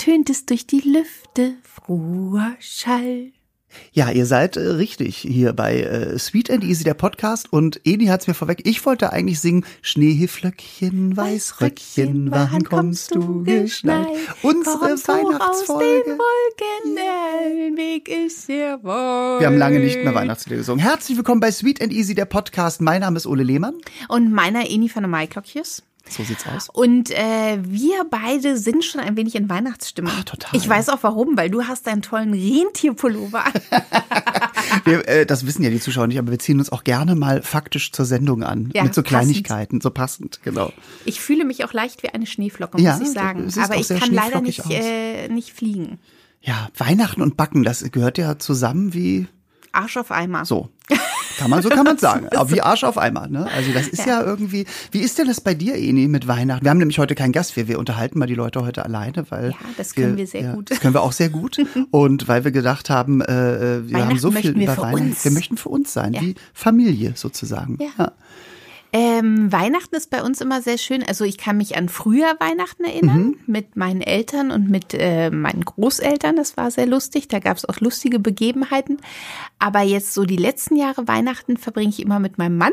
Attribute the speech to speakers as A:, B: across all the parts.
A: tönt es durch die Lüfte froher Schall.
B: Ja, ihr seid äh, richtig hier bei äh, Sweet and Easy, der Podcast. Und Edi hat's mir vorweg. Ich wollte eigentlich singen Schneeflöckchen, Weißröckchen, wann kommst du geschneit? Unsere
A: Kommst du aus
B: Weihnachtsfolge.
A: den Wolken, der Weg ist sehr weit.
B: Wir haben lange nicht mehr Weihnachtslieder gesungen. Herzlich willkommen bei Sweet and Easy, der Podcast. Mein Name ist Ole Lehmann.
A: Und meiner Eni von der Maiklokjes.
B: So sieht's aus.
A: Und äh, wir beide sind schon ein wenig in Weihnachtsstimmung.
B: Ah, total.
A: Ich weiß auch warum, weil du hast deinen tollen Rentierpullover.
B: Wir, äh, das wissen ja die Zuschauer nicht, aber wir ziehen uns auch gerne mal faktisch zur Sendung an.
A: Ja,
B: mit so
A: passend.
B: Kleinigkeiten, so passend, genau.
A: Ich fühle mich auch leicht wie eine Schneeflocke,
B: Ja,
A: muss ich sagen. Aber ich kann leider nicht, äh, nicht fliegen.
B: Ja, Weihnachten und Backen, das gehört ja zusammen wie
A: Arsch auf Eimer.
B: so. Kann man, so kann man sagen. Aber wie Arsch auf Eimer, ne? Also das ist ja. irgendwie. Wie ist denn das bei dir, Eni, mit Weihnachten? Wir haben nämlich heute keinen Gast. Wir, wir unterhalten mal die Leute heute alleine, weil.
A: Ja, das können wir sehr gut.
B: Das können wir auch sehr gut. Und weil wir gedacht haben, äh, äh, wir haben so viel
A: wir
B: über Weihnachten.
A: uns.
B: Wir möchten für uns sein,
A: Ja.
B: wie Familie sozusagen.
A: Ja. Ähm, Weihnachten ist bei uns immer sehr schön. Also ich kann mich an früher Weihnachten erinnern
B: Mhm.
A: mit meinen Eltern und mit äh, meinen Großeltern. Das war sehr lustig. Da gab es auch lustige Begebenheiten. Aber jetzt so die letzten Jahre Weihnachten verbringe ich immer mit meinem Mann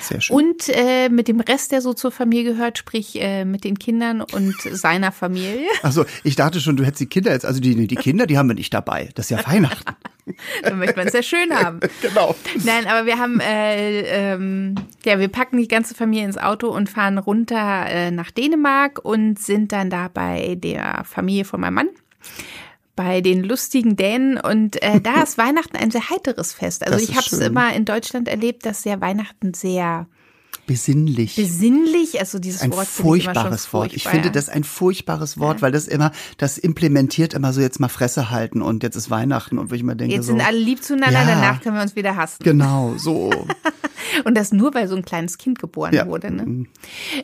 B: Sehr schön.
A: und äh, mit dem Rest, der so zur Familie gehört, sprich äh, mit den Kindern und seiner Familie.
B: Also ich dachte schon, du hättest die Kinder jetzt, also die, die Kinder, die haben wir nicht dabei. Das ist ja Weihnachten.
A: Dann möchte man es ja schön haben.
B: genau.
A: Nein, aber wir haben, äh, ähm, ja, wir packen die ganze Familie ins Auto und fahren runter äh, nach Dänemark und sind dann da bei der Familie von meinem Mann, bei den lustigen Dänen. Und äh, da ist Weihnachten ein sehr heiteres Fest. Also
B: Das
A: ich habe es immer in Deutschland erlebt, dass ja Weihnachten sehr
B: Besinnlich.
A: besinnlich, also dieses
B: ein
A: Wort finde ich immer schon
B: furchtbares Wort. Ich
A: furchtbar,
B: finde
A: ja.
B: das ein furchtbares Wort, weil das immer, das implementiert immer so jetzt mal Fresse halten und jetzt ist Weihnachten und wo ich mir denke
A: Jetzt
B: so.
A: sind alle lieb zueinander,
B: Ja.
A: danach können wir uns wieder hassen.
B: Genau, so.
A: Und das nur, weil so ein kleines Kind geboren
B: Ja.
A: wurde. Ne?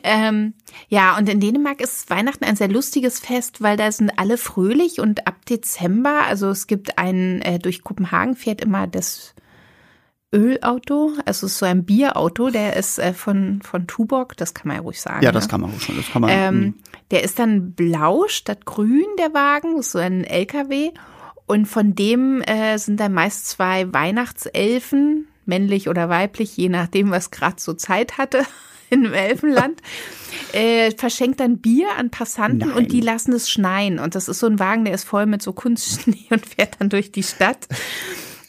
A: Ähm, ja, und in Dänemark ist Weihnachten ein sehr lustiges Fest, weil da sind alle fröhlich und ab Dezember, also es gibt ein, äh, durch Kopenhagen fährt immer das Ölauto, also es ist so ein Bierauto, der ist äh, von, von Tuborg, das kann man ja ruhig sagen.
B: Ja, das
A: ne?
B: kann man auch schon. Das kann man.
A: Ähm, der ist dann blau statt grün, der Wagen, das ist so ein LKW. Und von dem äh, sind dann meist zwei Weihnachtselfen, männlich oder weiblich, je nachdem, was gerade so Zeit hatte im Elfenland, äh, verschenkt dann Bier an Passanten
B: Nein.
A: und die lassen es schneien. Und das ist so ein Wagen, der ist voll mit so Kunstschnee und fährt dann durch die Stadt.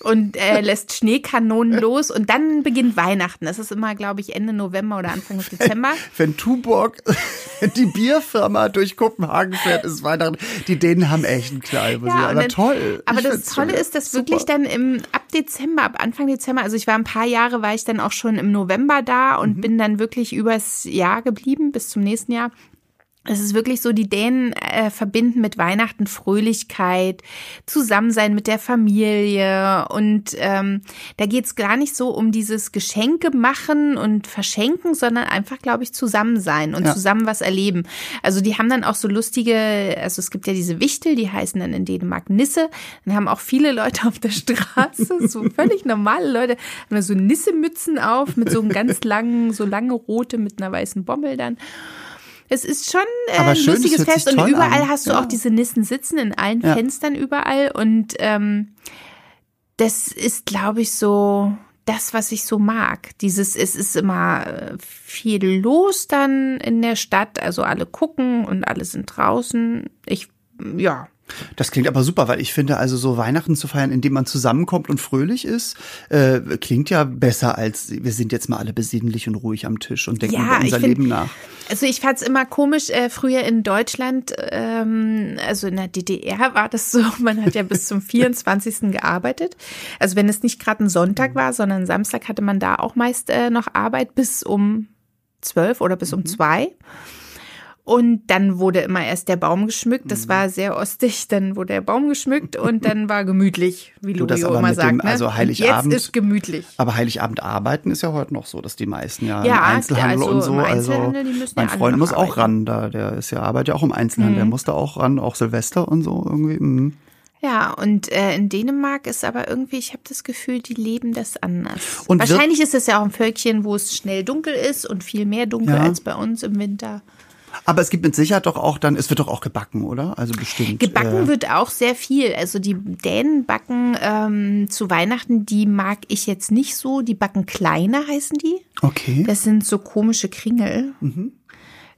A: Und äh, lässt Schneekanonen los und dann beginnt Weihnachten. Das ist immer, glaube ich, Ende November oder Anfang Dezember.
B: wenn Tuborg die Bierfirma durch Kopenhagen fährt, ist Weihnachten. Die Dänen haben echt einen Knall.
A: und
B: Aber
A: dann-
B: toll.
A: Aber
B: Ich
A: das Tolle ist, dass
B: super.
A: wirklich dann im ab Dezember, ab Anfang Dezember, also ich war ein paar Jahre, war ich dann auch schon im November da und
B: Mhm.
A: bin dann wirklich übers Jahr geblieben bis zum nächsten Jahr. Es ist wirklich so, die Dänen äh, verbinden mit Weihnachten Fröhlichkeit, Zusammensein mit der Familie und ähm, da geht's gar nicht so um dieses Geschenke machen und verschenken, sondern einfach, glaube ich, zusammen sein und
B: Ja.
A: zusammen was erleben. Also die haben dann auch so lustige, also es gibt ja diese Wichtel, die heißen dann in Dänemark Nisse. Dann haben auch viele Leute auf der Straße, so völlig normale Leute, haben da so Nissemützen auf mit so einem ganz langen, so lange rote mit einer weißen Bommel dann. Es ist schon äh, ein
B: schön,
A: lustiges Fest und überall
B: an.
A: hast du
B: Ja.
A: auch diese Nissen sitzen in allen
B: Ja.
A: Fenstern überall und ähm, das ist, glaube ich, so das, was ich so mag. Dieses, es ist immer äh, viel los dann in der Stadt, also alle gucken und alle sind draußen. Ich, ja,
B: Das klingt aber super, weil ich finde, also so Weihnachten zu feiern, indem man zusammenkommt und fröhlich ist, äh, klingt ja besser als wir sind jetzt mal alle besinnlich und ruhig am Tisch und denken
A: Ja,
B: über unser
A: find-
B: Leben nach.
A: Also ich fand's immer komisch, äh, früher in Deutschland, ähm, also in der DDR war das so, man hat ja bis zum 24. gearbeitet. Also wenn es nicht gerade ein Sonntag war, sondern Samstag hatte man da auch meist äh, noch Arbeit bis um 12 oder bis um zwei. Und dann wurde immer erst der Baum geschmückt. Das war sehr ostig. Dann wurde der Baum geschmückt und dann war gemütlich, wie
B: Du, das
A: Lurio
B: aber
A: immer sagt.
B: dem-
A: ne?
B: also Heiligabend-
A: Jetzt ist gemütlich.
B: Aber Heiligabend arbeiten ist ja heute noch so, dass die meisten ja,
A: Ja,
B: im Einzelhandel
A: also
B: und so. Also
A: Einzelhandel, die müssen
B: mein
A: ja
B: Freund muss auch.
A: Mhm.
B: ran, da der ist ja arbeitet ja auch im Einzelhandel, der musste auch ran, auch Silvester und so irgendwie. Mhm.
A: Ja, und äh, in Dänemark ist aber irgendwie, ich habe das Gefühl, die leben das anders.
B: Und
A: Wahrscheinlich ist es ja auch ein Völkchen, wo es schnell dunkel ist und viel mehr dunkel
B: Ja.
A: als bei uns im Winter.
B: Aber es gibt mit Sicherheit doch auch dann, es wird doch auch gebacken, oder? Also bestimmt.
A: Gebacken
B: äh,
A: wird auch sehr viel. Also die Dänen backen ähm, zu Weihnachten, die mag ich jetzt nicht so. Die backen kleine, heißen die.
B: Okay.
A: Das sind so komische Kringel.
B: Mhm.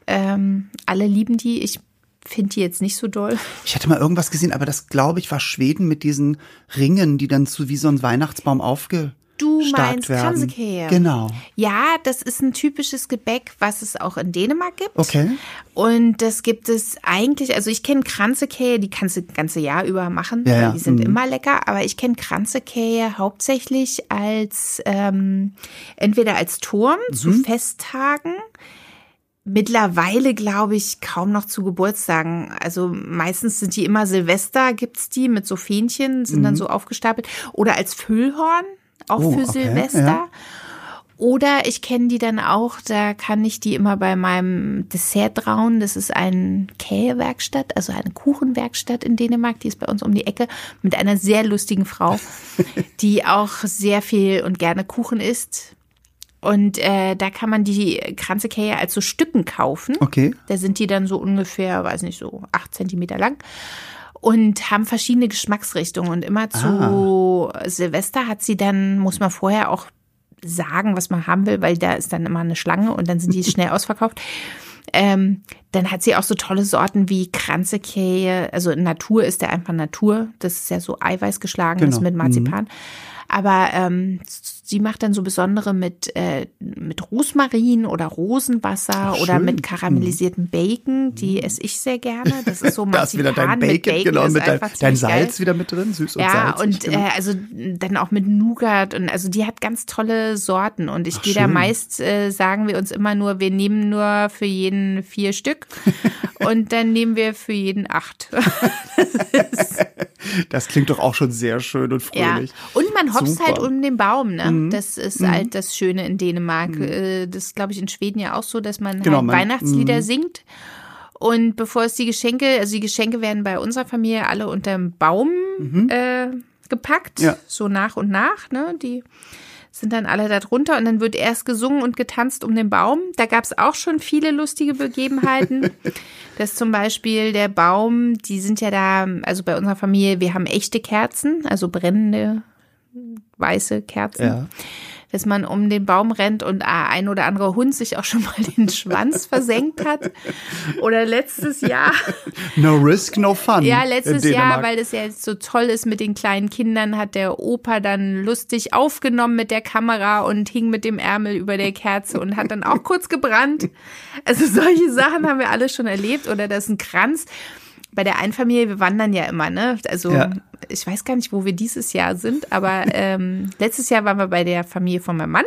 A: Ähm, alle lieben die. Ich finde die jetzt nicht so doll.
B: Ich hatte mal irgendwas gesehen, aber das glaube ich war Schweden mit diesen Ringen, die dann zu wie so ein Weihnachtsbaum aufge
A: Du
B: stark
A: meinst
B: werden. Genau.
A: Ja, das ist ein typisches Gebäck, was es auch in Dänemark gibt.
B: Okay.
A: Und das gibt es eigentlich, also ich kenne Kranzekäse, die kannst du das ganze Jahr über machen,
B: Ja,
A: weil
B: ja,
A: die sind
B: mhm.
A: immer lecker, aber ich kenne Kranzekäse hauptsächlich als ähm, entweder als Turm zu
B: Mhm.
A: Festtagen. Mittlerweile glaube ich kaum noch zu Geburtstagen. Also meistens sind die immer Silvester, gibt's die mit so Fähnchen, sind dann so aufgestapelt. Oder als Füllhorn, auch.
B: Oh,
A: für
B: okay,
A: Silvester.
B: ja.
A: Oder ich kenne die dann auch, da kann ich die immer bei meinem Dessert trauen. Das ist eine Käsewerkstatt, also eine Kuchenwerkstatt in Dänemark, die ist bei uns um die Ecke, mit einer sehr lustigen Frau, die auch sehr viel und gerne Kuchen isst. Und äh, da kann man die Kranzekäse als so Stücken kaufen.
B: Okay.
A: Da sind die dann so ungefähr, weiß nicht, so acht Zentimeter lang. Und haben verschiedene Geschmacksrichtungen. Und immer zu Silvester hat sie dann, muss man vorher auch sagen, was man haben will, weil da ist dann immer eine Schlange und dann sind die schnell ausverkauft. Ähm, dann hat sie auch so tolle Sorten wie Kranzekäse. Also Natur ist der einfach Natur. Das ist ja so Eiweiß geschlagen ist
B: Genau.
A: mit Marzipan. Aber ähm, sie macht dann so besondere mit, äh, mit Rosmarin oder Rosenwasser oder
B: schön.
A: mit karamellisiertem Bacon. Die esse ich sehr gerne. Das ist so
B: Da ist wieder dein
A: Marzipan
B: Bacon,
A: mit Bacon.
B: genau, mit dein, dein
A: ziemlich geil.
B: Salz wieder mit drin, süß und
A: Ja,
B: salzig.
A: und
B: genau.
A: äh, also dann auch mit Nougat und also die hat ganz tolle Sorten und ich
B: Ach,
A: gehe da meist, äh, sagen wir uns immer nur, wir nehmen nur für jeden vier Stück und dann nehmen wir für jeden acht.
B: das klingt doch auch schon sehr schön und
A: Ja.
B: fröhlich.
A: Und man hopst.
B: Mhm.
A: halt um den Baum, ne? Das ist halt das Schöne in Dänemark. Äh, Das ist, glaube ich, in Schweden ja auch so, dass man
B: Genau,
A: halt
B: man-
A: Weihnachtslieder singt. Und bevor es die Geschenke, also die Geschenke werden bei unserer Familie alle unterm Baum äh, gepackt,
B: Mhm. Ja.
A: so nach und nach, ne? Die sind dann alle da drunter und dann wird erst gesungen und getanzt um den Baum. Da gab es auch schon viele lustige Begebenheiten. dass zum Beispiel der Baum, die sind ja da, also bei unserer Familie, wir haben echte Kerzen, also brennende weiße Kerzen.
B: Ja.
A: Dass man um den Baum rennt und ein oder andere Hund sich auch schon mal den Schwanz versenkt hat. Oder letztes Jahr,
B: No risk, no fun.
A: ja, letztes Jahr, weil das ja jetzt so toll ist mit den kleinen Kindern, hat der Opa dann lustig aufgenommen mit der Kamera und hing mit dem Ärmel über der Kerze und hat dann auch kurz gebrannt. Also solche Sachen haben wir alle schon erlebt. Oder das ist ein Kranz. Bei der Einfamilie, wir wandern ja immer, ne? Also
B: Ja.
A: ich weiß gar nicht, wo wir dieses Jahr sind, aber ähm, letztes Jahr waren wir bei der Familie von meinem Mann.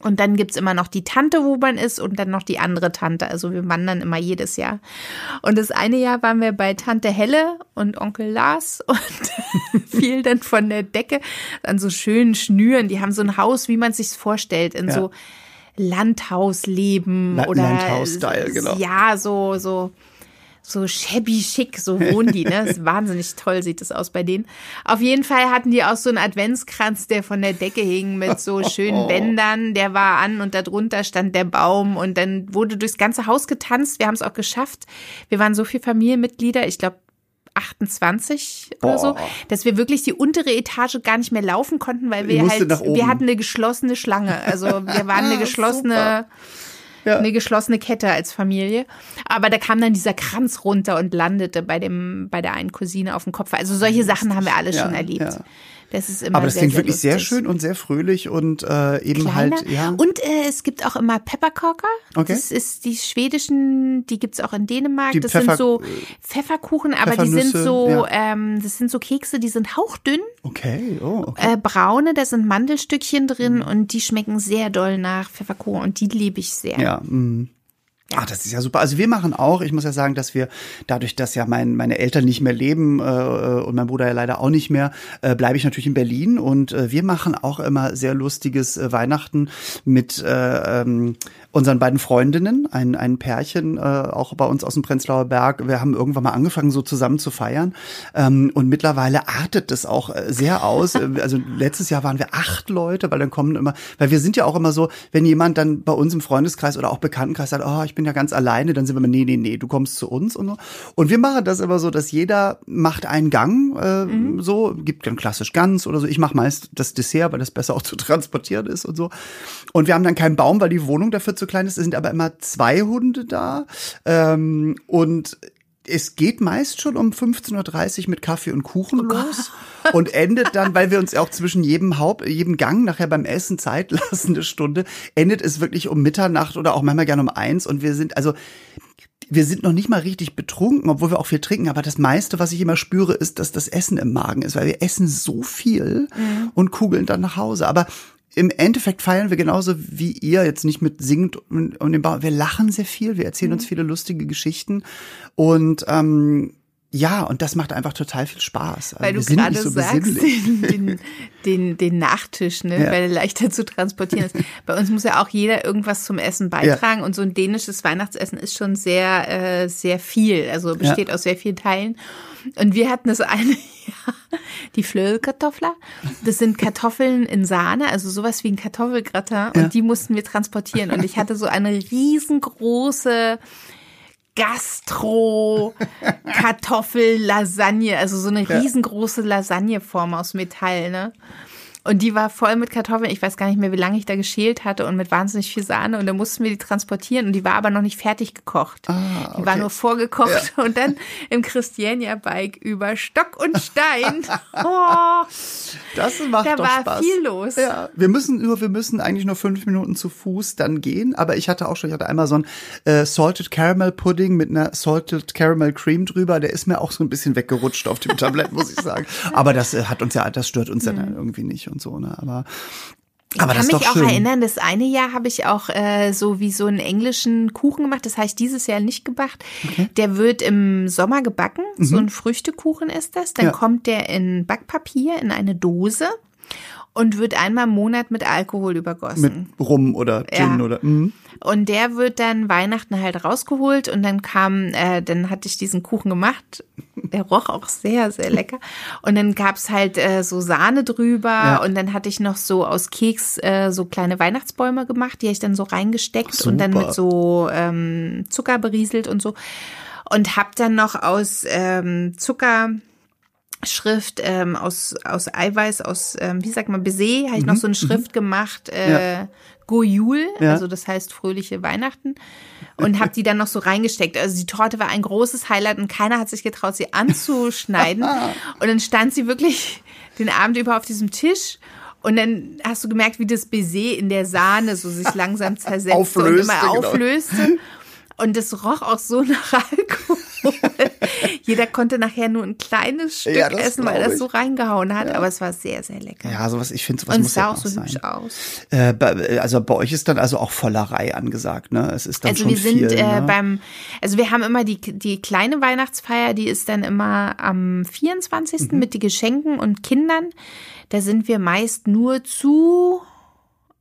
A: Und dann gibt's immer noch die Tante, wo man ist, und dann noch die andere Tante. Also wir wandern immer jedes Jahr. Und das eine Jahr waren wir bei Tante Helle und Onkel Lars und fiel dann von der Decke an so schönen Schnüren. Die haben so ein Haus, wie man sich's vorstellt, in
B: Ja.
A: so Landhausleben
B: La-
A: oder
B: Landhaus-Style, genau.
A: Ja, so so so shabby schick, so wohnen die, ne? Das ist wahnsinnig toll sieht das aus bei denen. Auf jeden Fall hatten die auch so einen Adventskranz, der von der Decke hing mit so schönen Bändern, der war an und darunter stand der Baum und dann wurde durchs ganze Haus getanzt. Wir haben es auch geschafft. Wir waren so viele Familienmitglieder, ich glaube 28 oder so,
B: Boah.
A: dass wir wirklich die untere Etage gar nicht mehr laufen konnten, weil wir halt, wir hatten eine geschlossene Schlange. Also wir waren eine geschlossene,
B: Ja.
A: eine geschlossene Kette als Familie. Aber da kam dann dieser Kranz runter und landete bei dem, bei der einen Cousine auf dem Kopf. Also solche Sachen haben wir alle
B: Ja,
A: schon erlebt.
B: ja.
A: Das ist immer
B: Aber das
A: sehr,
B: klingt
A: sehr
B: wirklich sehr
A: lustig.
B: schön und sehr fröhlich und äh, eben
A: Kleiner.
B: halt, ja.
A: Und äh, es gibt auch immer Pepperkorker.
B: Okay.
A: Das ist die schwedischen, die gibt's auch in Dänemark.
B: Die
A: das
B: Pfeffer-
A: sind so Pfefferkuchen, aber die sind so,
B: ja.
A: ähm, das sind so Kekse, die sind hauchdünn.
B: okay, oh, okay.
A: Äh, braune, da sind Mandelstückchen drin
B: Mhm.
A: und die schmecken sehr doll nach Pfefferkuchen und die liebe ich sehr.
B: ja, mm. Ah, das ist ja super. Also wir machen auch, ich muss ja sagen, dass wir dadurch, dass ja mein, meine Eltern nicht mehr leben äh, und mein Bruder ja leider auch nicht mehr, äh, bleibe ich natürlich in Berlin und äh, wir machen auch immer sehr lustiges äh, Weihnachten mit äh, ähm, unseren beiden Freundinnen, ein, ein Pärchen, äh, auch bei uns aus dem Prenzlauer Berg. Wir haben irgendwann mal angefangen, so zusammen zu feiern ähm, und mittlerweile artet das auch äh, sehr aus. Also letztes Jahr waren wir acht Leute, weil dann kommen immer, weil wir sind ja auch immer so, wenn jemand dann bei uns im Freundeskreis oder auch Bekanntenkreis sagt, oh, ich bin ja ganz alleine, dann sind wir immer, nee, nee, nee, du kommst zu uns und so. Und wir machen das immer so, dass jeder macht einen Gang, äh, mhm. so, gibt dann klassisch ganz oder so. Ich mache meist das Dessert, weil das besser auch zu transportieren ist und so. Und wir haben dann keinen Baum, weil die Wohnung dafür zu klein ist. Es sind aber immer zwei Hunde da. Ähm, und es geht meist schon um 15.30 Uhr mit Kaffee und Kuchen oh los und endet dann, weil wir uns auch zwischen jedem Haupt, jedem Gang nachher beim Essen Zeit lassen, eine Stunde, endet es wirklich um Mitternacht oder auch manchmal gerne um eins und wir sind, also, wir sind noch nicht mal richtig betrunken, obwohl wir auch viel trinken, aber das meiste, was ich immer spüre, ist, dass das Essen im Magen ist, weil wir essen so viel mhm. und kugeln dann nach Hause. Aber im Endeffekt feiern wir genauso wie ihr, jetzt nicht mit singend und, und dem Bau. Wir lachen sehr viel, wir erzählen mhm. uns viele lustige Geschichten und ähm, ja, und das macht einfach total viel Spaß.
A: Weil wir du gerade so sagst, den, den, den, Nachtisch, ne, ja. weil er leichter zu transportieren ist. Bei uns muss ja auch jeder irgendwas zum Essen beitragen ja. und so ein dänisches Weihnachtsessen ist schon sehr, äh, sehr viel, also besteht ja. aus sehr vielen Teilen. Und wir hatten das eine Jahr, die Flöhlkartoffler. Das sind Kartoffeln in Sahne, also sowas wie ein Kartoffelgratin. Und die mussten wir transportieren. Und ich hatte so eine riesengroße Gastro-Kartoffel-Lasagne, also so eine riesengroße Lasagneform aus Metall, ne? Und die war voll mit Kartoffeln. Ich weiß gar nicht mehr, wie lange ich da geschält hatte und mit wahnsinnig viel Sahne. Und dann mussten wir die transportieren und die war aber noch nicht fertig gekocht. Ah, okay. Die war nur vorgekocht ja. und dann im Christiania-Bike über Stock und Stein. Oh,
B: das macht da doch
A: war
B: Spaß.
A: viel los.
B: Ja, wir müssen nur, wir müssen eigentlich nur fünf Minuten zu Fuß dann gehen. Aber ich hatte auch schon, ich hatte einmal so ein äh, Salted Caramel Pudding mit einer Salted Caramel Cream drüber. Der ist mir auch so ein bisschen weggerutscht auf dem Tablett, muss ich sagen. Aber das äh, hat uns ja, das stört uns mhm. ja dann irgendwie nicht und so, ne? Aber
A: ich aber kann mich auch schön. erinnern, das eine Jahr habe ich auch äh, so wie so einen englischen Kuchen gemacht. Das habe ich dieses Jahr nicht gemacht. Okay. Der wird im Sommer gebacken. Mhm. So ein Früchtekuchen ist das. Dann ja. kommt der in Backpapier in eine Dose und wird einmal im Monat mit Alkohol übergossen.
B: Mit Rum oder Gin ja. oder. Mhm.
A: Und der wird dann Weihnachten halt rausgeholt und dann kam, äh, dann hatte ich diesen Kuchen gemacht. Der roch auch sehr, sehr lecker. Und dann gab's halt äh, so Sahne drüber ja. und dann hatte ich noch so aus Keks äh, so kleine Weihnachtsbäume gemacht, die habe ich dann so reingesteckt und dann mit so ähm, Zucker berieselt und so. Und hab dann noch aus ähm, Zucker Schrift ähm, aus aus Eiweiß aus ähm, wie sagt man Baiser habe ich mhm. noch so eine mhm. Schrift mhm. gemacht äh, ja. Goyul, ja. also das heißt fröhliche Weihnachten und habe die dann noch so reingesteckt. Also die Torte war ein großes Highlight und keiner hat sich getraut sie anzuschneiden und dann stand sie wirklich den Abend über auf diesem Tisch und dann hast du gemerkt, wie das Baiser in der Sahne so sich langsam zersetzte auflöste, und immer genau. Und es roch auch so nach Alkohol. Jeder konnte nachher nur ein kleines Stück ja, essen, weil das so reingehauen hat. Ja. Aber es war sehr, sehr lecker.
B: Ja, sowas, ich finde, sowas
A: Und
B: muss
A: es sah
B: ja
A: auch so
B: sein.
A: hübsch aus.
B: Äh, bei, also bei euch ist dann also auch Vollerei angesagt, ne? Es ist dann
A: also
B: schon
A: wir sind
B: viel,
A: äh,
B: ne?
A: beim, also wir haben immer die, die kleine Weihnachtsfeier, die ist dann immer am 24. Mhm. mit den Geschenken und Kindern. Da sind wir meist nur zu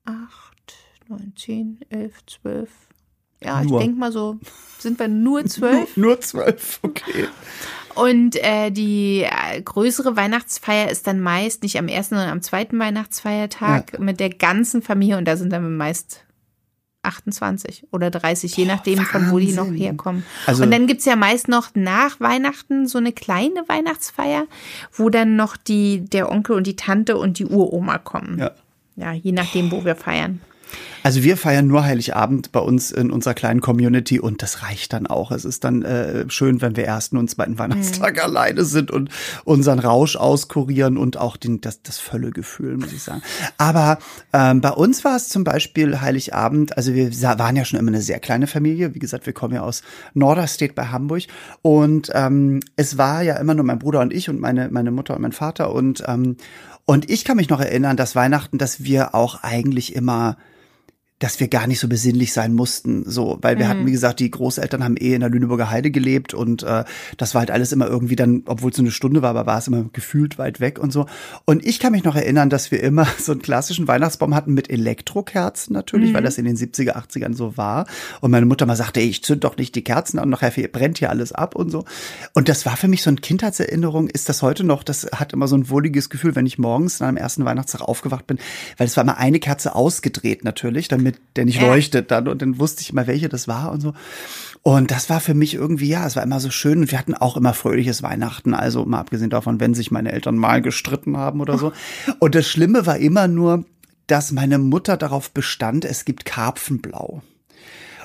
A: acht, neun, zehn, elf, zwölf, ja, nur. ich denke mal so, sind wir nur zwölf?
B: nur, zwölf, okay.
A: Und äh, die äh, größere Weihnachtsfeier ist dann meist nicht am ersten, sondern am zweiten Weihnachtsfeiertag ja. mit der ganzen Familie und da sind dann meist 28 oder 30, je nachdem, Wahnsinn. von wo die noch herkommen. Also, und dann gibt's ja meist noch nach Weihnachten so eine kleine Weihnachtsfeier, wo dann noch die, der Onkel und die Tante und die Uroma kommen. Ja. Ja, je nachdem, wo wir feiern.
B: Also wir feiern nur Heiligabend bei uns in unserer kleinen Community und das reicht dann auch. Es ist dann äh, schön, wenn wir ersten und zweiten Weihnachtstag mhm. alleine sind und unseren Rausch auskurieren und auch den, das, das Völlegefühl, muss ich sagen. Aber ähm, bei uns war es zum Beispiel Heiligabend, also wir waren ja schon immer eine sehr kleine Familie. Wie gesagt, wir kommen ja aus Norderstedt bei Hamburg und ähm, es war ja immer nur mein Bruder und ich und meine, meine Mutter und mein Vater und ähm, und ich kann mich noch erinnern, dass Weihnachten, dass wir auch eigentlich immer dass wir gar nicht so besinnlich sein mussten, so, weil wir mhm. hatten, wie gesagt, die Großeltern haben eh in der Lüneburger Heide gelebt und äh, das war halt alles immer irgendwie dann, obwohl es so eine Stunde war, aber war es immer gefühlt weit weg und so. Und ich kann mich noch erinnern, dass wir immer so einen klassischen Weihnachtsbaum hatten mit Elektrokerzen natürlich, mhm. weil das in den 70er, 80ern so war. Und meine Mutter mal sagte, ey, ich zünd doch nicht die Kerzen an, nachher brennt hier alles ab und so. Und das war für mich so eine Kindheitserinnerung, ist das heute noch, das hat immer so ein wohliges Gefühl, wenn ich morgens an einem ersten Weihnachtstag aufgewacht bin, weil es war immer eine Kerze ausgedreht natürlich, damit damit der nicht leuchtet dann. Und dann wusste ich immer, welche das war und so. Und das war für mich irgendwie, ja, es war immer so schön. Und wir hatten auch immer fröhliches Weihnachten. Also mal abgesehen davon, wenn sich meine Eltern mal gestritten haben oder so. Und das Schlimme war immer nur, dass meine Mutter darauf bestand, es gibt Karpfenblau.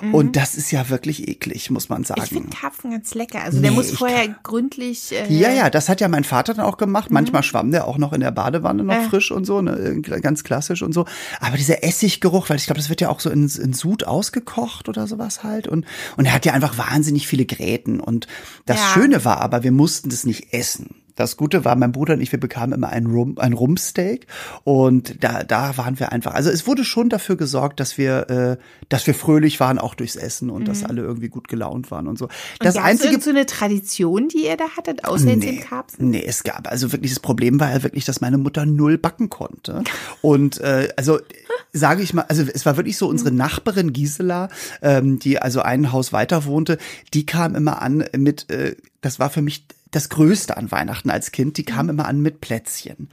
B: Mhm. Und das ist ja wirklich eklig, muss man sagen. Ich
A: finde Karpfen ganz lecker. Also nee, der muss vorher kann... gründlich.
B: Äh ja, ja, das hat ja mein Vater dann auch gemacht. Mhm. Manchmal schwamm der auch noch in der Badewanne noch äh. frisch und so, ne, ganz klassisch und so. Aber dieser Essiggeruch, weil ich glaube, das wird ja auch so in, in Sud ausgekocht oder sowas halt. Und, und er hat ja einfach wahnsinnig viele Gräten. Und das ja. Schöne war aber, wir mussten das nicht essen. Das Gute war, mein Bruder und ich, wir bekamen immer ein, Rum, ein Rumpsteak und da, da waren wir einfach. Also es wurde schon dafür gesorgt, dass wir, äh, dass wir fröhlich waren, auch durchs Essen und mhm. dass alle irgendwie gut gelaunt waren und so.
A: Das und einzige so eine Tradition, die ihr da hattet, außer nee, den Karpfen?
B: Nee, es gab also wirklich das Problem war ja wirklich, dass meine Mutter null backen konnte und äh, also sage ich mal, also es war wirklich so unsere mhm. Nachbarin Gisela, ähm, die also ein Haus weiter wohnte, die kam immer an mit, äh, das war für mich das Größte an Weihnachten als Kind. Die kam mhm. immer an mit Plätzchen.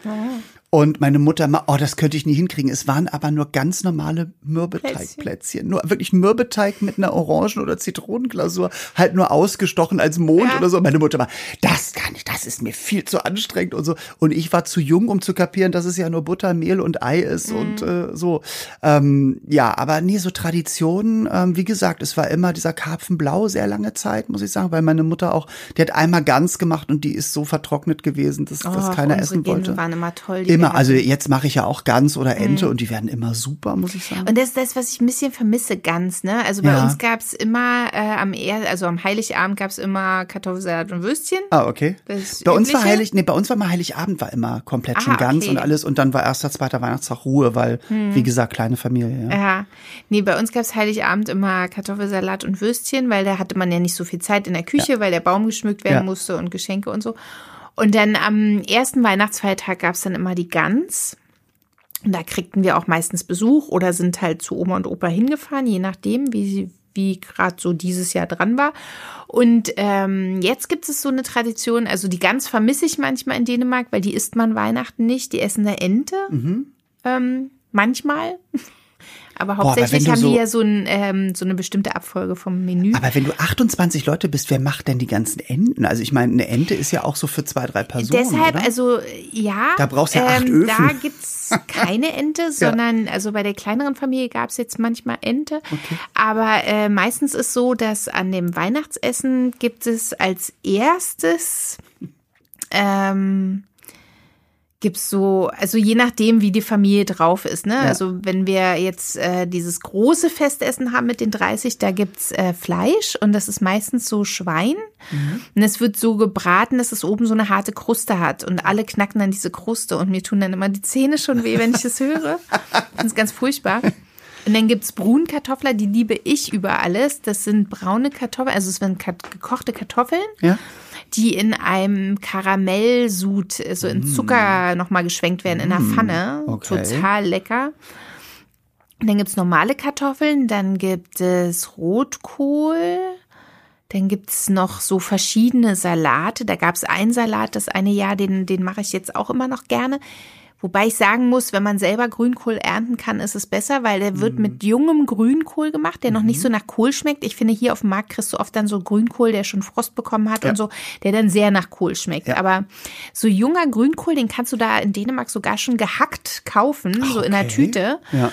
B: Und meine Mutter immer, oh, das könnte ich nie hinkriegen. Es waren aber nur ganz normale Mürbeteigplätzchen. Nur wirklich Mürbeteig mit einer Orangen- oder Zitronenglasur, halt nur ausgestochen als Mond ja. oder so. Meine Mutter war, das kann ich, das ist mir viel zu anstrengend und so. Und ich war zu jung, um zu kapieren, dass es ja nur Butter, Mehl und Ei ist mhm. und äh, so. Ähm, ja, aber nee, so Traditionen, ähm, wie gesagt, es war immer dieser Karpfenblau sehr lange Zeit, muss ich sagen, weil meine Mutter auch, die hat einmal ganz gemacht und die ist so vertrocknet gewesen, dass, oh, dass keiner essen wollte.
A: waren immer toll
B: immer, also jetzt mache ich ja auch Gans oder Ente mhm. und die werden immer super, muss ich sagen.
A: Und das ist das, was ich ein bisschen vermisse, Gans, ne? Also bei ja. uns gab es immer äh, am er also am Heiligabend gab es immer Kartoffelsalat und Würstchen.
B: Ah, okay. bei uns war Heilig, nee, bei uns war mal Heiligabend war immer komplett ah, schon Gans okay. und alles und dann war erster, zweiter Weihnachtstag Ruhe, weil, hm. wie gesagt, kleine Familie. Ja.
A: ja. Nee, bei uns gab es Heiligabend immer Kartoffelsalat und Würstchen, weil da hatte man ja nicht so viel Zeit in der Küche, ja. weil der Baum geschmückt werden musste und Geschenke und so. Und dann am ersten Weihnachtsfeiertag gab es dann immer die Gans. Und da kriegten wir auch meistens Besuch oder sind halt zu Oma und Opa hingefahren, je nachdem, wie sie wie gerade so dieses Jahr dran war. Und ähm, jetzt gibt es so eine Tradition, also die Gans vermisse ich manchmal in Dänemark, weil die isst man Weihnachten nicht, die essen eine Ente. Mhm. Ähm, manchmal. Aber hauptsächlich Boah, aber haben so, die ja so, ein, ähm, so eine bestimmte Abfolge vom Menü.
B: Aber wenn du 28 Leute bist, wer macht denn die ganzen Enten? Also ich meine, eine Ente ist ja auch so für zwei, drei Personen.
A: Deshalb,
B: oder?
A: also ja.
B: Da brauchst du ja acht ähm, Öfen.
A: Da gibt's keine Ente, sondern ja. also bei der kleineren Familie gab's jetzt manchmal Ente. Okay. Aber äh, meistens ist so, dass an dem Weihnachtsessen gibt es als erstes ähm, gibt's so, also je nachdem, wie die Familie drauf ist, ne? Ja. Also wenn wir jetzt äh, dieses große Festessen haben mit den 30, da gibt's äh, Fleisch und das ist meistens so Schwein. Mhm. Und es wird so gebraten, dass es oben so eine harte Kruste hat und alle knacken dann diese Kruste und mir tun dann immer die Zähne schon weh, wenn ich das höre. Das ist ganz furchtbar. Und dann gibt's Brunkartoffler, die liebe ich über alles. Das sind braune Kartoffeln, also es sind gekochte Kartoffeln. Ja die in einem Karamellsud, so also in mm. Zucker nochmal geschwenkt werden in der mm. Pfanne. Okay. Total lecker. Und dann gibt's normale Kartoffeln, dann gibt es Rotkohl, dann gibt's noch so verschiedene Salate. Da gab's einen Salat, das eine Jahr, den, den mache ich jetzt auch immer noch gerne. Wobei ich sagen muss, wenn man selber Grünkohl ernten kann, ist es besser, weil der wird mhm. mit jungem Grünkohl gemacht, der mhm. noch nicht mhm. so nach Kohl schmeckt. Ich finde, hier auf dem Markt kriegst du oft dann so Grünkohl, der schon Frost bekommen hat ja. und so, der dann sehr nach Kohl schmeckt. Ja. Aber so junger Grünkohl, den kannst du da in Dänemark sogar schon gehackt kaufen, Ach, so in der Tüte. Ja.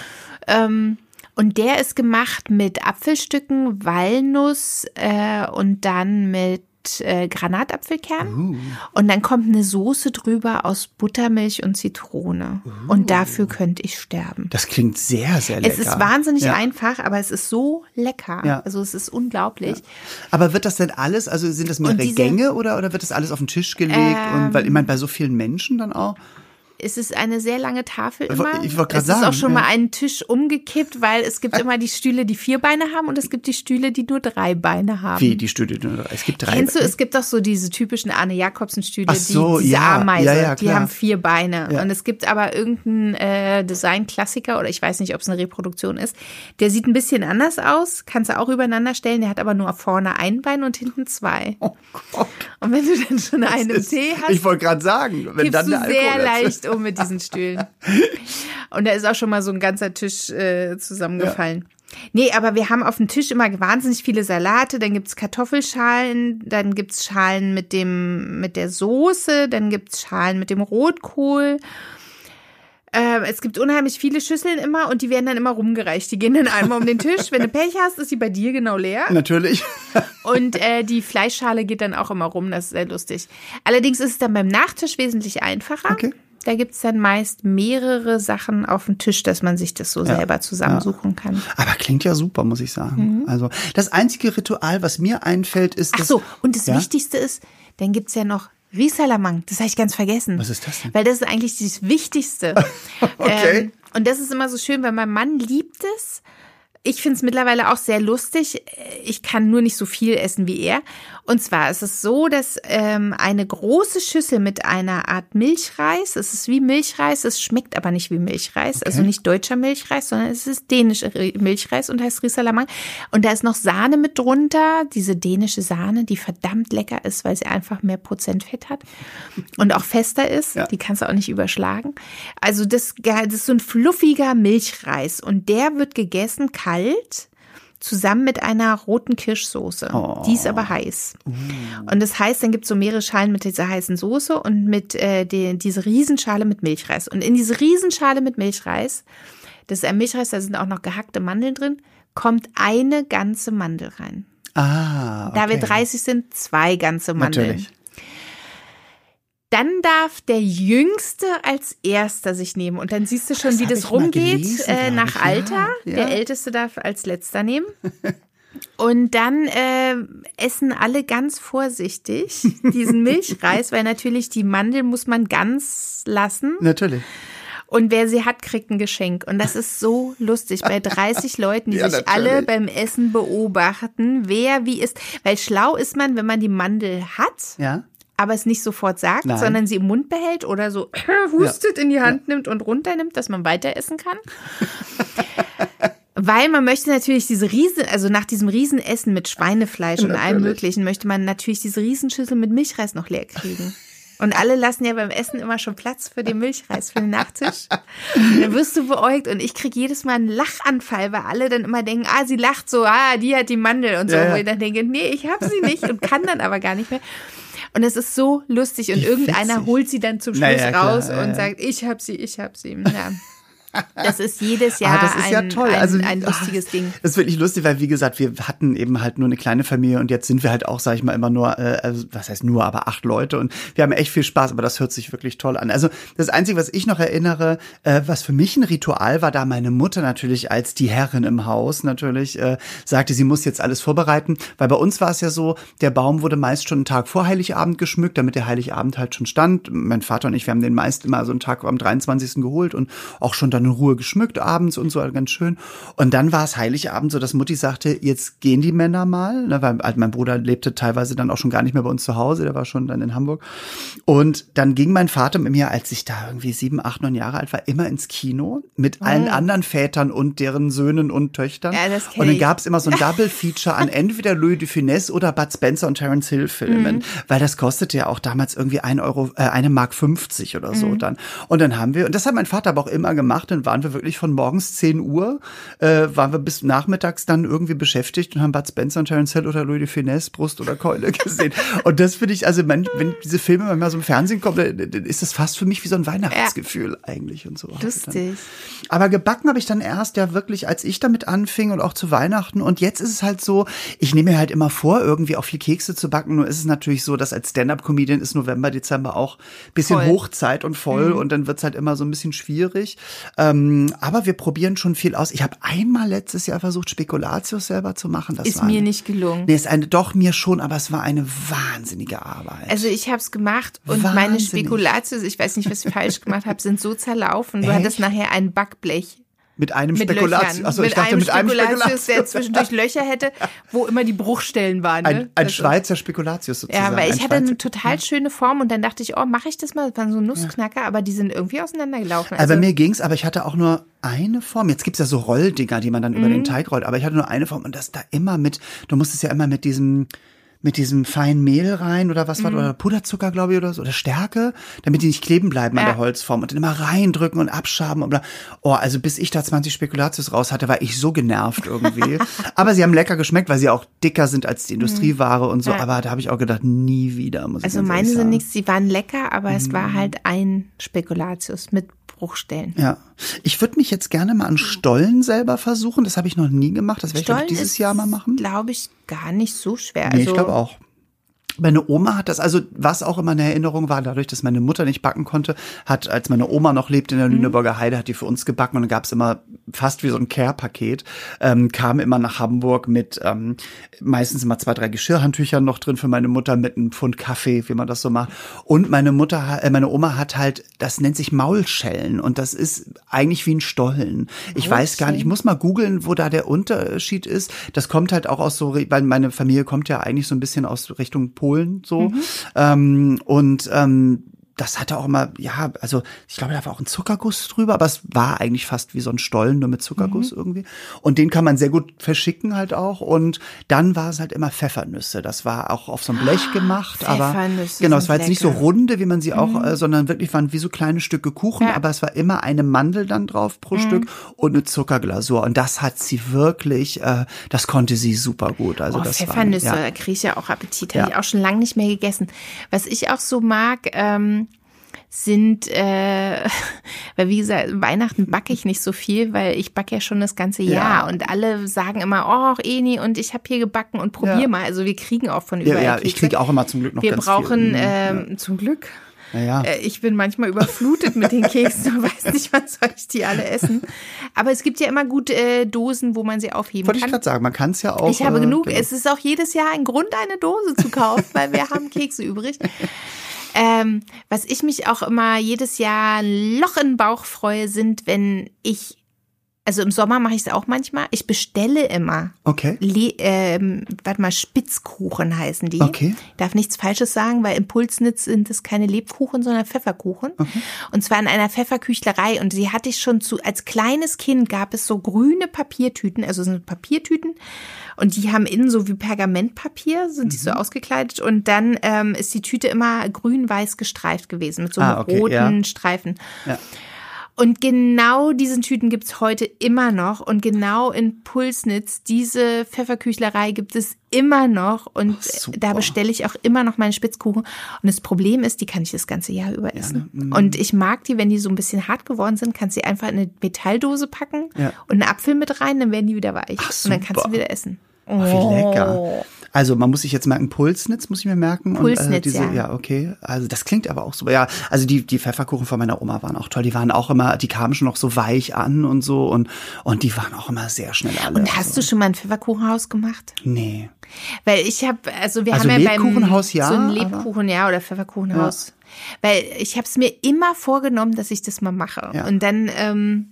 A: Ähm, und der ist gemacht mit Apfelstücken, Walnuss äh, und dann mit äh, Granatapfelkern. Uh. Und dann kommt eine Soße drüber aus Buttermilch und Zitrone. Uh. Und dafür könnte ich sterben.
B: Das klingt sehr, sehr lecker.
A: Es ist wahnsinnig ja. einfach, aber es ist so lecker. Ja. Also es ist unglaublich. Ja.
B: Aber wird das denn alles, also sind das mehrere diese, Gänge oder, oder wird das alles auf den Tisch gelegt? Ähm, und weil ich meine, bei so vielen Menschen dann auch?
A: Es ist eine sehr lange Tafel
B: Ich
A: immer.
B: ich grad
A: es ist auch schon
B: ja.
A: mal ein Tisch umgekippt, weil es gibt immer die Stühle, die vier Beine haben und es gibt die Stühle, die nur drei Beine haben.
B: Wie, die Studie, es gibt drei.
A: Kennst du, es gibt doch so diese typischen Arne Jakobsen-Stühle,
B: so,
A: die, diese
B: ja,
A: Ameise,
B: ja,
A: die haben vier Beine. Und es gibt aber irgendeinen äh, Design-Klassiker oder ich weiß nicht, ob es eine Reproduktion ist. Der sieht ein bisschen anders aus, kannst du auch übereinander stellen. Der hat aber nur vorne ein Bein und hinten zwei.
B: Oh Gott.
A: Und wenn du dann schon einen im Tee hast,
B: Ich wollte gerade sagen, wenn dann der
A: sehr
B: Alkohol dazu-
A: leicht um mit diesen Stühlen. Und da ist auch schon mal so ein ganzer Tisch äh, zusammengefallen. Nee, aber wir haben auf dem Tisch immer wahnsinnig viele Salate, dann gibt's Kartoffelschalen, dann gibt's Schalen mit dem, mit der Soße, dann gibt's Schalen mit dem Rotkohl. Ähm, es gibt unheimlich viele Schüsseln immer und die werden dann immer rumgereicht. Die gehen dann einmal um den Tisch. Wenn du Pech hast, ist sie bei dir genau leer.
B: Natürlich.
A: Und äh, die Fleischschale geht dann auch immer rum, das ist sehr lustig. Allerdings ist es dann beim Nachtisch wesentlich einfacher.
B: Okay.
A: Da gibt's dann meist mehrere Sachen auf dem Tisch, dass man sich das so selber zusammensuchen kann.
B: Aber klingt ja super, muss ich sagen. Also das einzige Ritual, was mir einfällt, ist
A: Mhm. Ach
B: das.
A: so, und das
B: Ja?
A: Wichtigste ist, dann gibt's ja noch Risalamang. Das habe ich ganz vergessen.
B: Was ist das denn?
A: Weil das ist eigentlich das Wichtigste.
B: Okay.
A: ähm, und das ist immer so schön, weil mein Mann liebt es. Ich finde es mittlerweile auch sehr lustig. Ich kann nur nicht so viel essen wie er. Und zwar ist es so, dass ähm, eine große Schüssel mit einer Art Milchreis, es ist wie Milchreis, es schmeckt aber nicht wie Milchreis, also nicht deutscher Milchreis, sondern es ist dänischer Milchreis und heißt Risalamang. Und da ist noch Sahne mit drunter, diese dänische Sahne, die verdammt lecker ist, weil sie einfach mehr Prozent Fett hat und auch fester ist.
B: Ja.
A: Die kannst du auch nicht überschlagen. Also das, das ist so ein fluffiger Milchreis und der wird gegessen kalt zusammen mit einer roten Kirschsoße. Die ist aber heiß. Und das heißt, dann gibt es so mehrere Schalen mit dieser heißen Soße und mit äh, die, diese Riesenschale mit Milchreis. Und in diese Riesenschale mit Milchreis, das ist ein Milchreis, da sind auch noch gehackte Mandeln drin, kommt eine ganze Mandel rein.
B: Ah.
A: Da wir
B: okay.
A: 30 sind, zwei ganze Mandeln.
B: Natürlich.
A: Dann darf der Jüngste als Erster sich nehmen. Und dann siehst du schon,
B: Das
A: wie das rumgeht
B: gelesen,
A: äh, nach
B: ich. Ja,
A: Alter.
B: ja.
A: Der Älteste darf als Letzter nehmen. Und dann äh, essen alle ganz vorsichtig diesen Milchreis, weil natürlich die Mandel muss man ganz lassen.
B: Natürlich.
A: Und wer sie hat, kriegt ein Geschenk. Und das ist so lustig bei 30 Leuten, die
B: Ja,
A: sich
B: natürlich.
A: alle beim Essen beobachten, wer wie ist. Weil schlau ist man, wenn man die Mandel hat,
B: Ja.
A: Aber es nicht sofort sagt,
B: Nein.
A: sondern sie im Mund behält oder so hustet in die Hand nimmt und runternimmt, dass man weiter essen kann. Weil man möchte natürlich diese Riesen, also nach diesem Riesenessen mit Schweinefleisch und allem
B: Natürlich.
A: Möglichen, möchte man natürlich diese Riesenschüssel mit Milchreis noch leer kriegen. Und alle lassen ja beim Essen immer schon Platz für den Milchreis, für den Nachtisch. Und dann wirst du beäugt und ich krieg jedes Mal einen Lachanfall, weil alle dann immer denken, ah, sie lacht so, ah, die hat die Mandel und so.
B: Ja, ja.
A: Wo ich dann denke, nee, ich hab sie nicht und kann dann aber gar nicht mehr. Und es ist so lustig und
B: Wie
A: irgendeiner
B: witzig.
A: holt sie dann zum Schluss
B: Naja, klar,
A: raus
B: ja,
A: und
B: ja.
A: sagt, ich hab sie, ich hab sie. Ja. Das ist jedes Jahr
B: Ah, das ist
A: ein,
B: ja toll.
A: ein,
B: also
A: ein
B: ah,
A: lustiges Ding.
B: Das ist wirklich lustig, weil wie gesagt, wir hatten eben halt nur eine kleine Familie und jetzt sind wir halt auch, sag ich mal, immer nur, äh, also, was heißt nur, aber acht Leute und wir haben echt viel Spaß, aber das hört sich wirklich toll an. Also das Einzige, was ich noch erinnere, äh, was für mich ein Ritual war, da meine Mutter natürlich als die Herrin im Haus natürlich äh, sagte, sie muss jetzt alles vorbereiten, weil bei uns war es ja so, der Baum wurde meist schon einen Tag vor Heiligabend geschmückt, damit der Heiligabend halt schon stand. Mein Vater und ich, wir haben den meist immer so einen Tag am 23. geholt und auch schon dann in Ruhe geschmückt abends und so, also ganz schön. Und dann war es Heiligabend so, dass Mutti sagte, jetzt gehen die Männer mal, ne, weil halt mein Bruder lebte teilweise dann auch schon gar nicht mehr bei uns zu Hause, der war schon dann in Hamburg. Und dann ging mein Vater mit mir, als ich da irgendwie sieben, acht, neun Jahre alt war, immer ins Kino mit allen anderen Vätern und deren Söhnen und Töchtern.
A: Ja, das
B: und dann gab es immer so ein Double-Feature an entweder Louis de Funès oder Bud Spencer und Terence Hill Filmen, weil das kostete ja auch damals irgendwie ein Euro, äh, eine Mark 50 oder so dann. Und dann haben wir, und das hat mein Vater aber auch immer gemacht, dann waren wir wirklich von morgens 10 Uhr, äh, waren wir bis nachmittags dann irgendwie beschäftigt und haben Bud Spencer und Terence Hill oder Louis de Funès Brust oder Keule gesehen. und das finde ich, also wenn, wenn diese Filme manchmal so im Fernsehen kommen, dann, ist das fast für mich wie so ein Weihnachtsgefühl eigentlich und so.
A: Lustig.
B: Aber gebacken habe ich dann erst ja wirklich, als ich damit anfing und auch zu Weihnachten. Und jetzt ist es halt so, ich nehme mir halt immer vor, irgendwie auch viel Kekse zu backen. Nur ist es natürlich so, dass als Stand-Up-Comedian ist November, Dezember auch bisschen
A: Voll.
B: Hochzeit und voll. Und dann wird's halt immer so ein bisschen schwierig. Ähm, aber wir probieren schon viel aus. Ich habe einmal letztes Jahr versucht, Spekulatius selber zu machen. Das
A: Ist mir
B: eine,
A: nicht gelungen.
B: Nee, ist eine, doch mir schon, aber es war eine wahnsinnige Arbeit.
A: Also ich habe es gemacht und meine
B: Wahnsinnig.
A: Spekulatius, ich weiß nicht, was ich falsch gemacht habe, sind so zerlaufen. Du
B: Echt?
A: hattest nachher ein Backblech
B: mit einem
A: mit
B: Spekulatius.
A: Löchern.
B: Achso,
A: mit
B: ich dachte
A: einem
B: mit einem
A: Spekulatius,
B: Spekulatius.
A: der zwischendurch Löcher hätte, wo immer die Bruchstellen waren. Ne?
B: Ein, ein Schweizer Spekulatius sozusagen.
A: Ja, weil
B: ein
A: ich hatte
B: Schweizer-
A: eine total schöne Form und dann dachte ich, oh, mache ich das mal? Das waren so Nussknacker, aber die sind irgendwie auseinandergelaufen.
B: Also bei mir ging's, aber ich hatte auch nur eine Form. Jetzt gibt's ja so Rolldinger, die man dann
A: Mhm.
B: über den Teig rollt, aber ich hatte nur eine Form und das da immer mit, du musstest ja immer mit diesem mit diesem feinen Mehl rein oder was war
A: Mhm.
B: oder Puderzucker, glaube ich, oder so, oder Stärke, damit die nicht kleben bleiben an
A: Ja.
B: der Holzform und dann immer reindrücken und abschaben und bla. Oh, also bis ich da 20 Spekulatius raus hatte, war ich so genervt irgendwie. aber sie haben lecker geschmeckt, weil sie auch dicker sind als die Industrieware und so,
A: Mhm. Ja.
B: aber da habe ich auch gedacht, nie wieder, muss ich
A: Also meine sind nichts, sie waren lecker, aber es
B: Mhm.
A: war halt ein Spekulatius mit Bruchstellen.
B: Ja, ich würde mich jetzt gerne mal an Stollen selber versuchen. Das habe ich noch nie gemacht. Das werde ich ich, dieses Jahr mal machen.
A: glaube ich, gar nicht so schwer.
B: Nee,
A: also,
B: ich glaube auch. Meine Oma hat das, also was auch immer eine Erinnerung war, dadurch, dass meine Mutter nicht backen konnte, hat, als meine Oma noch lebte in der Lüneburger Heide, hat die für uns gebacken und dann gab es immer fast wie so ein Care-Paket, ähm, kam immer nach Hamburg mit ähm, meistens immer zwei, drei Geschirrhandtüchern noch drin für meine Mutter mit einem Pfund Kaffee, wie man das so macht. Und meine Mutter, äh, meine Oma hat halt, das nennt sich Maulschellen und das ist eigentlich wie ein Stollen. Ich weiß gar nicht, ich muss mal googeln, wo da der Unterschied ist. Das kommt halt auch aus so, weil meine Familie kommt ja eigentlich so ein bisschen aus Richtung Polen so. Ähm, und ähm, das hatte auch immer, ja, also ich glaube, da war auch ein Zuckerguss drüber, aber es war eigentlich fast wie so ein Stollen, nur mit Zuckerguss irgendwie. Und den kann man sehr gut verschicken halt auch. Und dann war es halt immer Pfeffernüsse. Das war auch auf so einem Blech gemacht. aber
A: Pfeffernüsse
B: genau, es war jetzt nicht so
A: lecker.
B: runde, wie man sie auch, äh, sondern wirklich waren wie so kleine Stücke Kuchen,
A: Ja.
B: aber es war immer eine Mandel dann drauf pro Stück und eine Zuckerglasur. Und das hat sie wirklich, äh, das konnte sie super gut. Also
A: Oh,
B: das
A: Pfeffernüsse,
B: war,
A: da
B: ja.
A: kriege ich ja auch Appetit.
B: Ja.
A: Habe ich auch schon lange nicht mehr gegessen. Was ich auch so mag, ähm, sind, äh, weil wie gesagt, Weihnachten backe ich nicht so viel, weil ich backe ja schon das ganze Jahr
B: Ja.
A: und alle sagen immer, oh Eni und ich habe hier gebacken und probier
B: Ja.
A: mal. Also wir kriegen auch von
B: Ja,
A: überall
B: ja, ich
A: Kekse.
B: kriege auch immer zum Glück noch
A: Wir
B: ganz
A: brauchen
B: viel.
A: ähm, zum Glück.
B: Ja, ja.
A: Äh, Ich bin manchmal überflutet mit den Keksen und weiß nicht, wann soll ich die alle essen. Aber es gibt ja immer gut äh, Dosen, wo man sie aufheben
B: Wollte ich
A: kann.
B: gerade sagen, man kann es ja auch.
A: Ich habe
B: äh,
A: genug.
B: genau.
A: Es ist auch jedes Jahr ein Grund, eine Dose zu kaufen, weil wir haben Kekse übrig. Ähm, was ich mich auch immer jedes Jahr ein Loch in den Bauch freue, sind, wenn ich, also im Sommer mache ich es auch manchmal, ich bestelle immer.
B: Okay.
A: Le ähm, warte mal, Spitzkuchen heißen die.
B: Okay.
A: Ich darf nichts Falsches sagen, weil im Pulsnitz sind es keine Lebkuchen, sondern Pfefferkuchen. Und zwar in einer Pfefferküchlerei. Und die hatte ich schon zu, als kleines Kind gab es so grüne Papiertüten, also so Papiertüten. Und die haben innen so wie Pergamentpapier, sind die so
B: Mhm.
A: ausgekleidet. Und dann ähm, ist die Tüte immer grün-weiß gestreift gewesen, mit so
B: Ah, okay,
A: roten
B: ja.
A: Streifen.
B: Ja.
A: Und genau diesen Tüten gibt's heute immer noch. Und genau in Pulsnitz, diese Pfefferküchlerei gibt es immer noch. Und
B: super.
A: da bestelle ich auch immer noch meine Spitzkuchen. Und das Problem ist, die kann ich das ganze Jahr über essen.
B: ne? Mhm.
A: Und ich mag die, wenn die so ein bisschen hart geworden sind, kannst du sie einfach in eine Metalldose packen
B: Ja.
A: und einen Apfel mit rein, dann werden die wieder weich.
B: Ach,
A: und dann kannst du wieder essen.
B: Ach, wie lecker. Also man muss sich jetzt merken, Pulsnitz muss ich mir merken.
A: Pulsnitz,
B: und, äh, diese,
A: ja.
B: ja. okay. Also das klingt aber auch super. Ja, also die, die Pfefferkuchen von meiner Oma waren auch toll. Die waren auch immer, die kamen schon noch so weich an und so und, und die waren auch immer sehr schnell alle.
A: Und hast
B: also,
A: du schon mal ein Pfefferkuchenhaus gemacht?
B: Nee.
A: Weil ich habe, also wir
B: Also
A: haben ja beim
B: Lebkuchenhaus, ja,
A: so ein Lebkuchen, ja, oder Pfefferkuchenhaus. Weil ich habe es mir immer vorgenommen, dass ich das mal mache.
B: Ja.
A: Und dann ähm,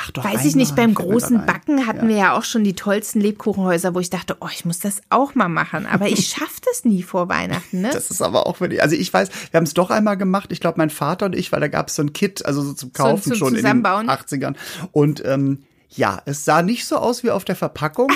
B: Ach doch.
A: weiß ich nicht, beim großen. Backen hatten wir ja auch schon die tollsten Lebkuchenhäuser, wo ich dachte, oh, ich muss das auch mal machen. Aber ich schaffe das nie vor Weihnachten, ne?
B: Das ist aber auch wirklich, also ich weiß, wir haben es doch einmal gemacht, ich glaube mein Vater und ich, weil da gab es so ein Kit, also so zum Kaufen
A: zum
B: schon in den
A: Zusammenbauen.
B: 80ern. Und ähm, ja, es sah nicht so aus wie auf der Verpackung.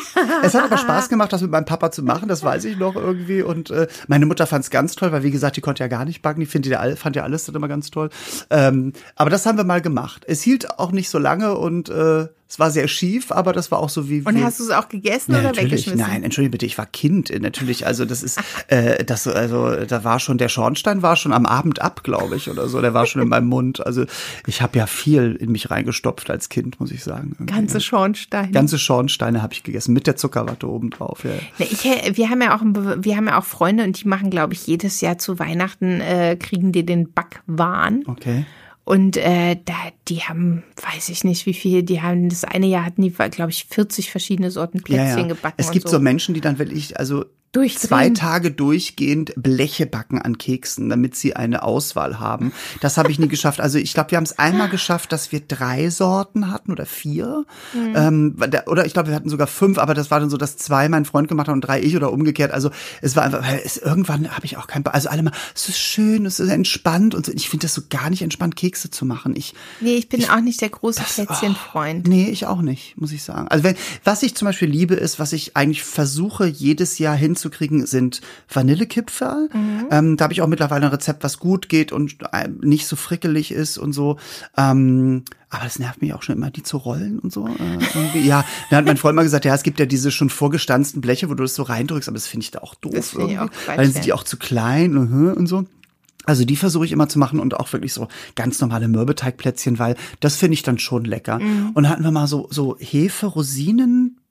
B: es hat aber Spaß gemacht, das mit meinem Papa zu machen, das weiß ich noch irgendwie. Und äh, meine Mutter fand es ganz toll, weil wie gesagt, die konnte ja gar nicht backen, die findet ja, fand ja alles dann immer ganz toll. Ähm, aber das haben wir mal gemacht. Es hielt auch nicht so lange und äh, es war sehr schief, aber das war auch so wie.
A: Und hast du es auch gegessen
B: ja,
A: oder
B: natürlich.
A: weggeschmissen?
B: Nein, entschuldige bitte, ich war Kind. äh, Natürlich, also das ist, äh, das, also da war schon der Schornstein war schon am Abend ab, glaube ich, oder so. Der war schon in meinem Mund. Also ich habe ja viel in mich reingestopft als Kind, muss ich sagen. Irgendwie.
A: Ganze Schornsteine.
B: Ganze Schornsteine habe ich gegessen mit der Zuckerwatte oben drauf. Ja.
A: Ne, Ich, wir haben ja auch wir haben ja auch Freunde und die machen, glaube ich, jedes Jahr zu Weihnachten äh, kriegen die den Backwahn.
B: Okay.
A: Und äh, da, die haben, weiß ich nicht, wie viel, die haben, das eine Jahr hatten die, glaube ich, 40 verschiedene Sorten Plätzchen ja, ja. gebacken.
B: Es gibt so. so Menschen, die dann wirklich, also zwei Tage durchgehend Bleche backen an Keksen, damit sie eine Auswahl haben. Das habe ich nie geschafft. Also ich glaube, wir haben es einmal geschafft, dass wir drei Sorten hatten oder vier. Mhm. Ähm, oder ich glaube, wir hatten sogar fünf, aber das war dann so, dass zwei mein Freund gemacht haben und drei ich oder umgekehrt. Also es war einfach, weil es, irgendwann habe ich auch kein, also alle mal, es ist schön, es ist entspannt und ich finde das so gar nicht entspannt, Kekse zu machen. Ich,
A: nee, ich bin ich, auch nicht der große Plätzchenfreund.
B: Oh, nee, ich auch nicht, muss ich sagen. Also wenn, was ich zum Beispiel liebe, ist, was ich eigentlich versuche, jedes Jahr hinzukriegen, sind Vanillekipferl. Mhm. Ähm, da habe ich auch mittlerweile ein Rezept, was gut geht und äh, nicht so frickelig ist und so. Ähm, aber das nervt mich auch schon immer, die zu rollen und so. Äh, ja, dann hat mein Freund mal gesagt, ja, es gibt ja diese schon vorgestanzten Bleche, wo du das so reindrückst, aber das finde ich da auch doof. Das irgendwie, auch weil dann sind die auch zu klein und, und so. Also die versuche ich immer zu machen und auch wirklich so ganz normale Mürbeteigplätzchen, weil das finde ich dann schon lecker. Mhm. Und hatten wir mal so so Hefe Rosinen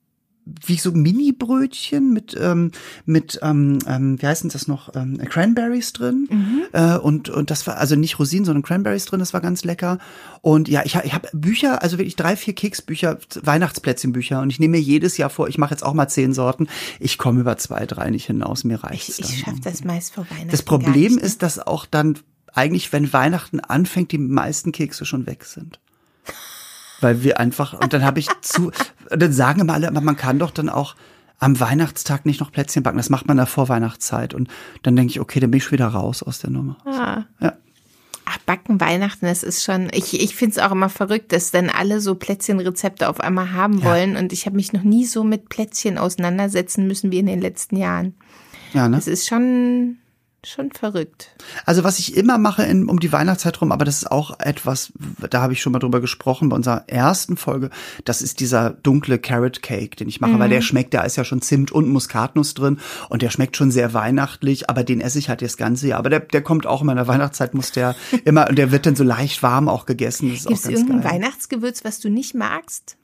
B: wie so Mini-Brötchen mit ähm, mit ähm, ähm, wie heißt denn das noch? Ähm, Cranberries drin. Mhm. äh, und und das war also nicht Rosinen sondern Cranberries drin das war ganz lecker. Und ja ich, ich habe Bücher also wirklich drei vier Keksbücher Weihnachtsplätzchenbücher. Und ich nehme mir jedes Jahr vor ich mache jetzt auch mal zehn Sorten. Ich komme über zwei drei nicht hinaus mir reicht
A: ich, ich schaffe das meist vor Weihnachten
B: das Problem nicht, ne? ist dass auch dann eigentlich wenn Weihnachten anfängt die meisten Kekse schon weg sind weil wir einfach, und dann habe ich zu, dann sagen immer alle, man kann doch dann auch am Weihnachtstag nicht noch Plätzchen backen. Das macht man in der Vorweihnachtszeit. Und dann denke ich, okay, dann bin ich schon wieder raus aus der Nummer.
A: Ah. Ja. Ach, Backen Weihnachten, das ist schon, ich, ich finde es auch immer verrückt, dass dann alle so Plätzchenrezepte auf einmal haben ja. wollen. Und ich habe mich noch nie so mit Plätzchen auseinandersetzen müssen wie in den letzten Jahren. Ja, ne? Das ist schon, Schon verrückt.
B: Also was ich immer mache in, um die Weihnachtszeit rum, aber das ist auch etwas, da habe ich schon mal drüber gesprochen bei unserer ersten Folge, das ist dieser dunkle Carrot Cake, den ich mache, mhm. weil der schmeckt, da ist ja schon Zimt und Muskatnuss drin und der schmeckt schon sehr weihnachtlich, aber den esse ich halt das ganze Jahr. Aber der, der kommt auch in meiner Weihnachtszeit, muss der immer, der wird dann so leicht warm auch gegessen.
A: Gibt es irgendein geil. Weihnachtsgewürz, was du nicht magst?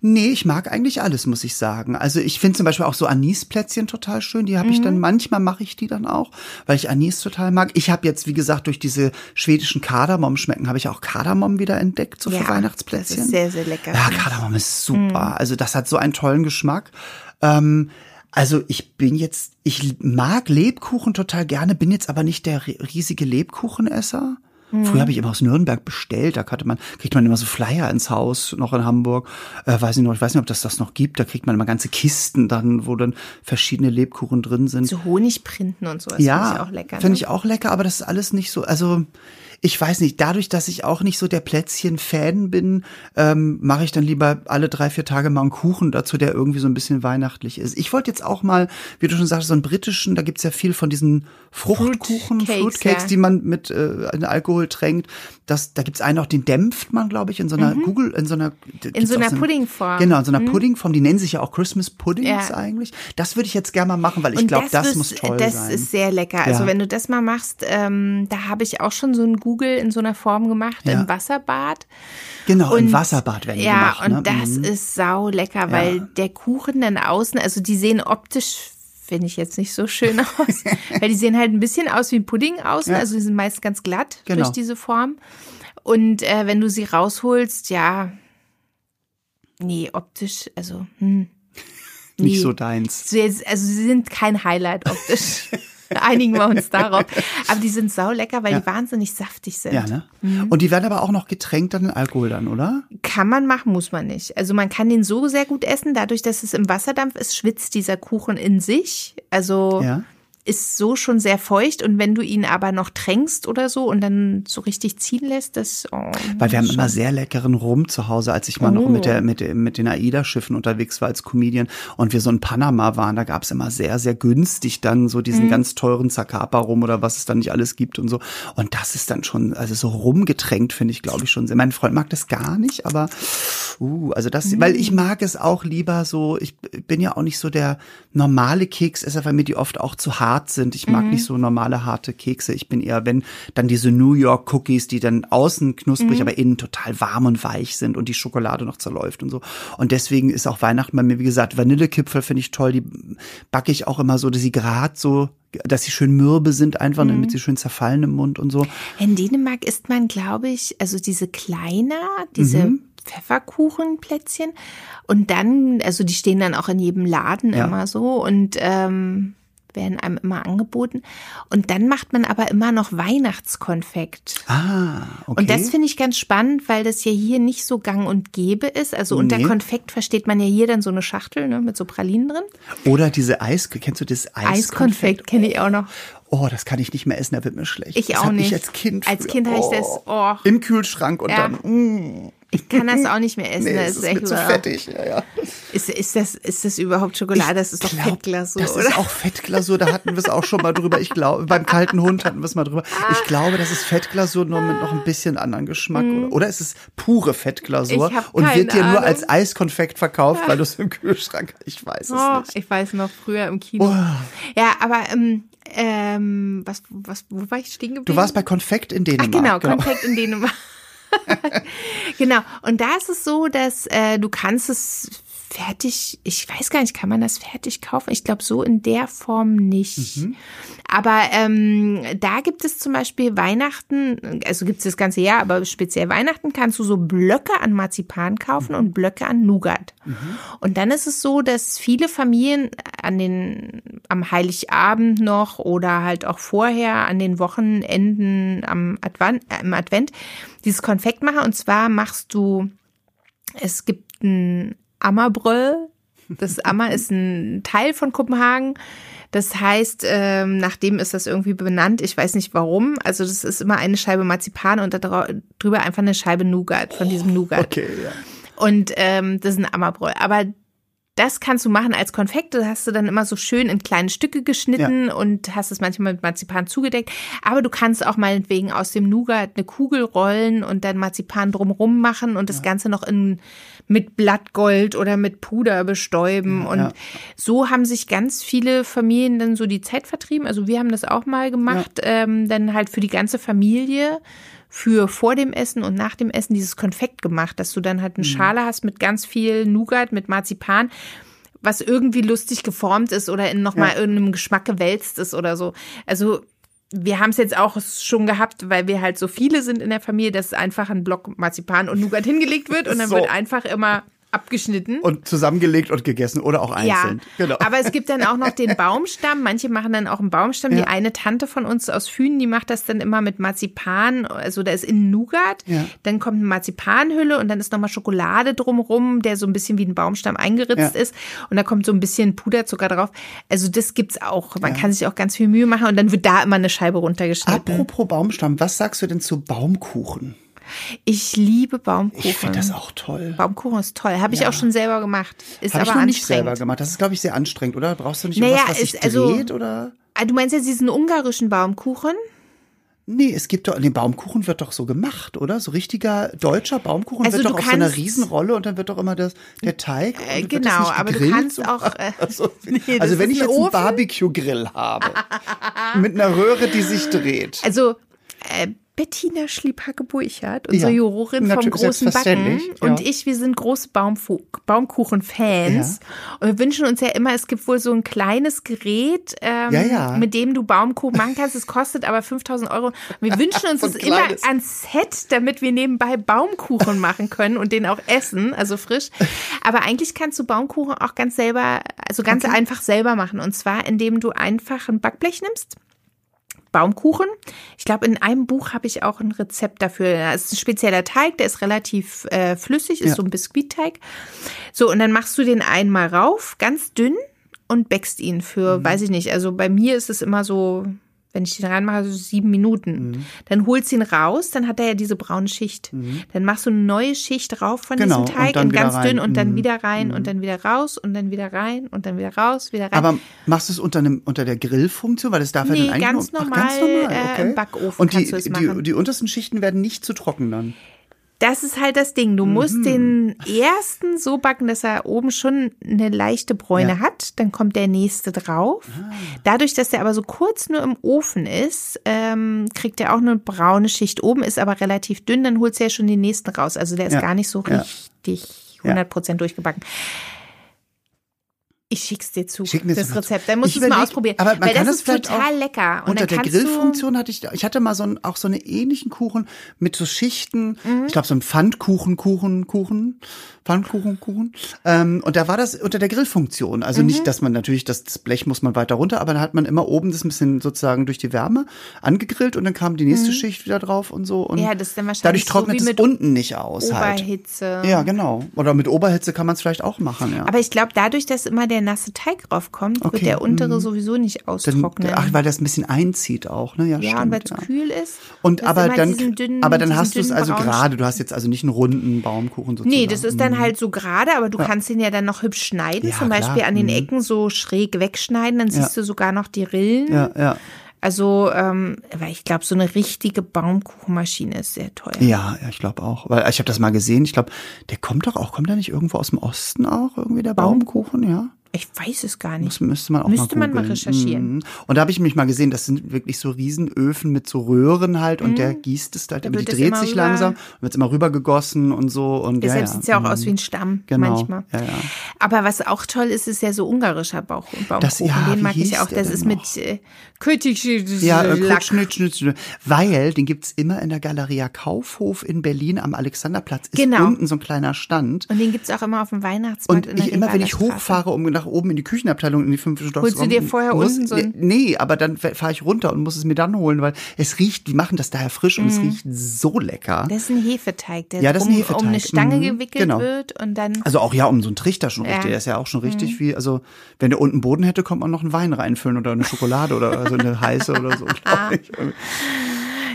B: Nee, ich mag eigentlich alles, muss ich sagen. Also ich finde zum Beispiel auch so Anisplätzchen total schön. Die habe mhm. ich dann, mhm. manchmal mache ich die dann auch, weil ich Anis total mag. Ich habe jetzt, wie gesagt, durch diese schwedischen Kardamom schmecken, habe ich auch Kardamom wieder entdeckt, so ja, für Weihnachtsplätzchen. Das
A: ist sehr, sehr lecker.
B: Ja, Kardamom ist super. Mhm. Also das hat so einen tollen Geschmack. Ähm, also ich bin jetzt, ich mag Lebkuchen total gerne, bin jetzt aber nicht der riesige Lebkuchenesser. Mhm. Früher habe ich immer aus Nürnberg bestellt, da hatte man, kriegt man immer so Flyer ins Haus, noch in Hamburg. Äh, weiß ich noch, ich weiß nicht, ob das das noch gibt. Da kriegt man immer ganze Kisten dann, wo dann verschiedene Lebkuchen drin sind.
A: So Honigprinten und sowas.
B: Ja, finde ich auch lecker. Finde ne? ich auch lecker, aber das ist alles nicht so, also ich weiß nicht, dadurch, dass ich auch nicht so der Plätzchen-Fan bin, ähm, mache ich dann lieber alle drei, vier Tage mal einen Kuchen dazu, der irgendwie so ein bisschen weihnachtlich ist. Ich wollte jetzt auch mal, wie du schon sagst, so einen britischen, da gibt's ja viel von diesen Fruchtkuchen, Fruitcakes, Fruitcakes ja. die man mit äh, Alkohol tränkt. Das, da gibt's einen auch, den dämpft man, glaube ich, in so einer mhm. Google, in so einer
A: in so einer so Puddingform.
B: Genau, in so einer mhm. Puddingform. Die nennen sich ja auch Christmas Puddings ja. eigentlich. Das würde ich jetzt gerne mal machen, weil ich glaube, das, das muss toll
A: das
B: sein.
A: Das ist sehr lecker. Also ja. wenn du das mal machst, ähm, da habe ich auch schon so ein Google in so einer Form gemacht ja. im Wasserbad.
B: Genau, und, im Wasserbad werden die
A: ja,
B: gemacht.
A: Ja, und ne? das mhm. ist sau lecker, weil der Kuchen dann außen, also die sehen optisch finde ich jetzt nicht so schön aus, weil die sehen halt ein bisschen aus wie ein Pudding außen, also die sind meist ganz glatt genau. durch diese Form. Und äh, wenn du sie rausholst, ja, nee, optisch, also hm,
B: nee. nicht so deins.
A: Also sie sind kein Highlight optisch. Einigen wir uns darauf. Aber die sind sau lecker, weil ja. die wahnsinnig saftig sind.
B: Ja, ne? Mhm. Und die werden aber auch noch getränkt dann in Alkohol dann, oder?
A: Kann man machen, muss man nicht. Also man kann den so sehr gut essen, dadurch, dass es im Wasserdampf ist, schwitzt dieser Kuchen in sich. Also ja ist so schon sehr feucht und wenn du ihn aber noch tränkst oder so und dann so richtig ziehen lässt, das. Oh,
B: Weil wir haben immer sehr leckeren Rum zu Hause, als ich mal oh. noch mit der mit mit den AIDA-Schiffen unterwegs war als Comedian und wir so in Panama waren, da gab es immer sehr sehr günstig dann so diesen mhm. ganz teuren Zacapa Rum oder was es dann nicht alles gibt und so und das ist dann schon also so rumgetränkt finde ich glaube ich schon sehr. Mein Freund mag das gar nicht, aber uh, also das, mhm. weil ich mag es auch lieber so. Ich bin ja auch nicht so der normale Keksesser, weil mir die oft auch zu hart hart sind. Ich mag nicht so normale harte Kekse. Ich bin eher, wenn dann diese New York Cookies, die dann außen knusprig, aber innen total warm und weich sind und die Schokolade noch zerläuft und so. Und deswegen ist auch Weihnachten bei mir, wie gesagt, Vanillekipferl finde ich toll. Die backe ich auch immer so, dass sie gerade so dass sie schön mürbe sind, einfach damit sie schön zerfallen im Mund und so.
A: In Dänemark isst man, glaube ich, also diese kleiner, diese
B: Mhm.
A: Pfefferkuchenplätzchen. Und dann, also die stehen dann auch in jedem Laden
B: Ja.
A: immer so und ähm, werden einem immer angeboten. Und dann macht man aber immer noch Weihnachtskonfekt.
B: Ah, okay.
A: Und das finde ich ganz spannend, weil das ja hier nicht so gang und gäbe ist. Also unter
B: Nee.
A: Konfekt versteht man ja hier dann so eine Schachtel ne, mit so Pralinen drin.
B: Oder diese Eis, kennst du das Eiskonfekt?
A: Eiskonfekt kenne ich auch noch.
B: Oh, das kann ich nicht mehr essen, da wird mir schlecht.
A: Ich
B: das
A: auch nicht.
B: Ich als Kind.
A: Als. Kind habe ich das, oh.
B: Im Kühlschrank und
A: Ja.
B: dann. Mm,
A: Ich kann das auch nicht mehr essen.
B: nee,
A: das
B: es
A: ist
B: ist
A: echt
B: zu fettig. Ja, ja.
A: Ist, ist, das, ist das überhaupt Schokolade? das ist doch
B: glaub,
A: Fettglasur,
B: Das
A: oder?
B: ist auch Fettglasur, da hatten wir es auch schon mal drüber. Ich glaube, beim kalten Hund hatten wir es mal drüber. Ich glaube, das ist Fettglasur nur mit noch ein bisschen anderen Geschmack. Oder, oder es ist pure Fettglasur und wird dir nur als Eiskonfekt verkauft, weil du es im Kühlschrank Ich weiß es
A: Oh,
B: nicht.
A: ich weiß noch früher im Kino. Ja, aber ähm, ähm, was, was, wo war ich stehen geblieben?
B: Du warst bei Konfekt in
A: Ach
B: Dänemark.
A: genau, Konfekt in Dänemark. genau. Und da ist es so, dass äh, du kannst es fertig, ich weiß gar nicht, kann man das fertig kaufen? Ich glaube so in der Form nicht.
B: Mhm.
A: Aber ähm, da gibt es zum Beispiel Weihnachten, also gibt es das ganze Jahr, aber speziell Weihnachten kannst du so Blöcke an Marzipan kaufen und Blöcke an Nougat. Und dann ist es so, dass viele Familien an den, am Heiligabend noch oder halt auch vorher an den Wochenenden am Advent, äh, im Advent dieses Konfekt machen. Und zwar machst du, es gibt ein Ammerbröll. Das Ammer ist ein Teil von Kopenhagen. Das heißt, ähm, nach dem ist das irgendwie benannt. Ich weiß nicht warum. Also das ist immer eine Scheibe Marzipan und da drau- drüber einfach eine Scheibe Nougat von diesem Nougat.
B: Okay, ja.
A: Und ähm, das ist ein Ammerbräu. Aber das kannst du machen als Konfekt. Das hast du dann immer so schön in kleine Stücke geschnitten und hast es manchmal mit Marzipan zugedeckt. Aber du kannst auch meinetwegen aus dem Nougat eine Kugel rollen und dann Marzipan drumrum machen und das Ganze noch in, mit Blattgold oder mit Puder bestäuben. und
B: ja.
A: so haben sich ganz viele Familien dann so die Zeit vertrieben. Also wir haben das auch mal gemacht, ähm, dann halt für die ganze Familie für vor dem Essen und nach dem Essen dieses Konfekt gemacht, dass du dann halt eine Schale hast mit ganz viel Nougat, mit Marzipan, was irgendwie lustig geformt ist oder in nochmal
B: Ja.
A: irgendeinem Geschmack gewälzt ist oder so. Also wir haben es jetzt auch schon gehabt, weil wir halt so viele sind in der Familie, dass einfach ein Block Marzipan und Nougat hingelegt wird und dann
B: So.
A: wird einfach immer abgeschnitten.
B: Und zusammengelegt und gegessen oder auch einzeln.
A: Ja,
B: Genau.
A: aber es gibt dann auch noch den Baumstamm. Manche machen dann auch einen Baumstamm. Die
B: Ja.
A: eine Tante von uns aus Fünen, die macht das dann immer mit Marzipan. Also da ist innen Nougat,
B: Ja.
A: dann kommt eine Marzipanhülle und dann ist nochmal Schokolade drumrum, der so ein bisschen wie ein Baumstamm eingeritzt
B: Ja.
A: ist. Und da kommt so ein bisschen Puderzucker drauf. Also das gibt's auch. Man kann sich auch ganz viel Mühe machen und dann wird da immer eine Scheibe runtergeschnitten.
B: Apropos Baumstamm, was sagst du denn zu Baumkuchen?
A: Ich liebe Baumkuchen.
B: Ich finde das auch toll.
A: Baumkuchen ist toll. Habe ich auch schon selber gemacht. Ist
B: ich
A: aber
B: noch nicht selber gemacht. Das ist, glaube ich, sehr anstrengend, oder? Brauchst du nicht
A: Naja,
B: irgendwas, was
A: ist-
B: sich
A: also-
B: dreht, oder?
A: Ah, Du meinst jetzt diesen ungarischen Baumkuchen?
B: Nee, es gibt doch, den Baumkuchen wird doch so gemacht, oder? So richtiger deutscher Baumkuchen
A: Also
B: wird doch auf so einer Riesenrolle und dann wird doch immer das, der Teig.
A: Äh, genau, aber du kannst auch, äh,
B: Also,
A: Nee,
B: also wenn ich jetzt einen. Barbecue-Grill habe, mit einer Röhre, die sich dreht.
A: Also äh, Bettina Schliephacke-Burchardt, unsere
B: Ja,
A: Jurorin vom großen Backen
B: ja.
A: und ich, wir sind große Baumfu Baumkuchen-Fans und wir wünschen uns ja immer, es gibt wohl so ein kleines Gerät, ähm,
B: Ja, ja.
A: mit dem du Baumkuchen machen kannst. Es kostet aber 5000 Euro. Wir wünschen uns
B: ein
A: immer ans Set, damit wir nebenbei Baumkuchen machen können und den auch essen, also frisch. Aber eigentlich kannst du Baumkuchen auch ganz selber, also ganz einfach selber machen und zwar indem du einfach ein Backblech nimmst. Baumkuchen. Ich glaube, in einem Buch habe ich auch ein Rezept dafür. Das ist ein spezieller Teig, der ist relativ äh, flüssig, ist
B: Ja.
A: so ein Biskuitteig. So, und dann machst du den einmal rauf, ganz dünn und backst ihn
B: Mhm.
A: für, weiß ich nicht, also bei mir ist es immer so, wenn ich den reinmache, so sieben Minuten.
B: Mhm.
A: Dann holst du ihn raus, dann hat er ja diese braune Schicht. Dann machst du eine neue Schicht drauf von
B: Genau,
A: diesem
B: und
A: Teig in ganz
B: rein.
A: dünn und dann
B: Mhm.
A: wieder rein und dann wieder raus und dann wieder rein und dann wieder raus, wieder rein.
B: Aber machst du es unter, einem, unter der Grillfunktion? Weil das darf
A: Nee,
B: ja dann eigentlich
A: ganz
B: nur, ach,
A: normal,
B: ganz normal
A: äh,
B: okay.
A: im Backofen
B: Und die,
A: es
B: die, die untersten Schichten werden nicht zu trocken dann.
A: Das ist halt das Ding. Du musst
B: Mhm.
A: den ersten so backen, dass er oben schon eine leichte Bräune
B: Ja.
A: hat. Dann kommt der nächste drauf. Dadurch, dass der aber so kurz nur im Ofen ist, ähm, kriegt er auch eine braune Schicht oben, ist aber relativ dünn. Dann holst du ja schon den nächsten raus. Also der ist
B: Ja.
A: gar nicht so
B: Ja.
A: richtig 100% durchgebacken. Ich schick's dir zu,
B: Schick mir
A: das. Rezept. Dann musst
B: Ich
A: du es mal ausprobieren.
B: aber man
A: weil
B: kann
A: das
B: das
A: ist
B: vielleicht
A: total
B: auch
A: lecker. Und
B: Unter der Grillfunktion hatte ich, ich hatte mal so einen, auch so einen ähnlichen Kuchen mit so Schichten,
A: Mhm.
B: ich glaube so ein Pfannkuchen, Kuchen, Kuchen, Pfannkuchen, Kuchen. Ähm, und da war das unter der Grillfunktion. Also
A: Mhm.
B: nicht, dass man natürlich, das, Blech muss man weiter runter, aber dann hat man immer oben das ein bisschen sozusagen durch die Wärme angegrillt und dann kam die nächste Schicht wieder drauf und so. Und
A: Mhm. Ja, das ist dann wahrscheinlich
B: dadurch
A: so
B: trocknet
A: wie
B: es unten nicht aus halt.
A: Oberhitze.
B: Ja, genau. Oder mit Oberhitze kann man es vielleicht auch machen, ja.
A: Aber ich glaube, dadurch, dass immer der nasse Teig draufkommt,
B: Okay,
A: wird der untere sowieso nicht
B: dann,
A: austrocknen.
B: ach, weil das ein bisschen einzieht auch, ne? Ja,
A: ja,
B: stimmt,
A: und weil es
B: ja.
A: kühl ist.
B: Und aber dann,
A: dünnen-
B: aber dann hast du es also gerade. Du hast jetzt also nicht einen runden Baumkuchen sozusagen.
A: Nee, das ist dann halt so gerade, aber du kannst den ja dann noch hübsch schneiden.
B: Ja,
A: Zum Beispiel
B: klar.
A: an den
B: Mhm.
A: Ecken so schräg wegschneiden, dann siehst du sogar noch die Rillen.
B: Ja, ja.
A: Also, ähm, weil ich glaube, so eine richtige Baumkuchenmaschine ist sehr teuer.
B: Ja, ja, ich glaube auch. Weil ich habe das mal gesehen. Ich glaube, der kommt doch auch, kommt der nicht irgendwo aus dem Osten auch, irgendwie der Baumkuchen, ja?
A: Ich weiß es gar nicht.
B: Das müsste man auch
A: Müsste
B: mal
A: man mal recherchieren.
B: Mhm. Und da habe ich mich mal gesehen, das sind wirklich so Riesenöfen mit so Röhren halt und der gießt es halt,
A: Da
B: aber die
A: es
B: dreht sich
A: rüber-
B: langsam, wird immer rübergegossen und so und ja,
A: Deshalb
B: ja.
A: sieht es ja auch
B: Mhm.
A: aus wie ein Stamm
B: Genau.
A: manchmal.
B: Ja, ja.
A: Aber was auch toll ist, ist ja so ungarischer Bauch Baumkuchen.
B: Das- ja,
A: Den mag ich auch. Das ist
B: noch?
A: mit äh, Kötig
B: Ja, äh. Weil den gibt's immer in der Galeria Kaufhof in Berlin am Alexanderplatz. Ist
A: Genau.
B: unten so ein kleiner Stand.
A: Und den gibt's auch immer auf dem Weihnachtsmarkt
B: Und
A: in der
B: ich immer, wenn ich hochfahre, um nach oben in die Küchenabteilung in die fünfte Stock
A: Holst du dir vorher
B: muss,
A: unten so ein-
B: Nee, aber dann fahre ich runter und muss es mir dann holen, weil es riecht, die machen das daher frisch und es riecht so lecker.
A: Mhm. Das ist ein Hefeteig, der
B: Ja, das ist ein
A: um,
B: Hefeteig.
A: um eine Stange
B: Mhm,
A: gewickelt
B: genau.
A: wird und dann
B: Also auch ja, um so einen Trichter schon
A: Ja. Mhm.
B: richtig. Der ist ja auch schon richtig wie, also wenn der unten Boden hätte, kommt man noch einen Wein reinfüllen oder eine Schokolade oder so eine heiße oder so, glaube ich.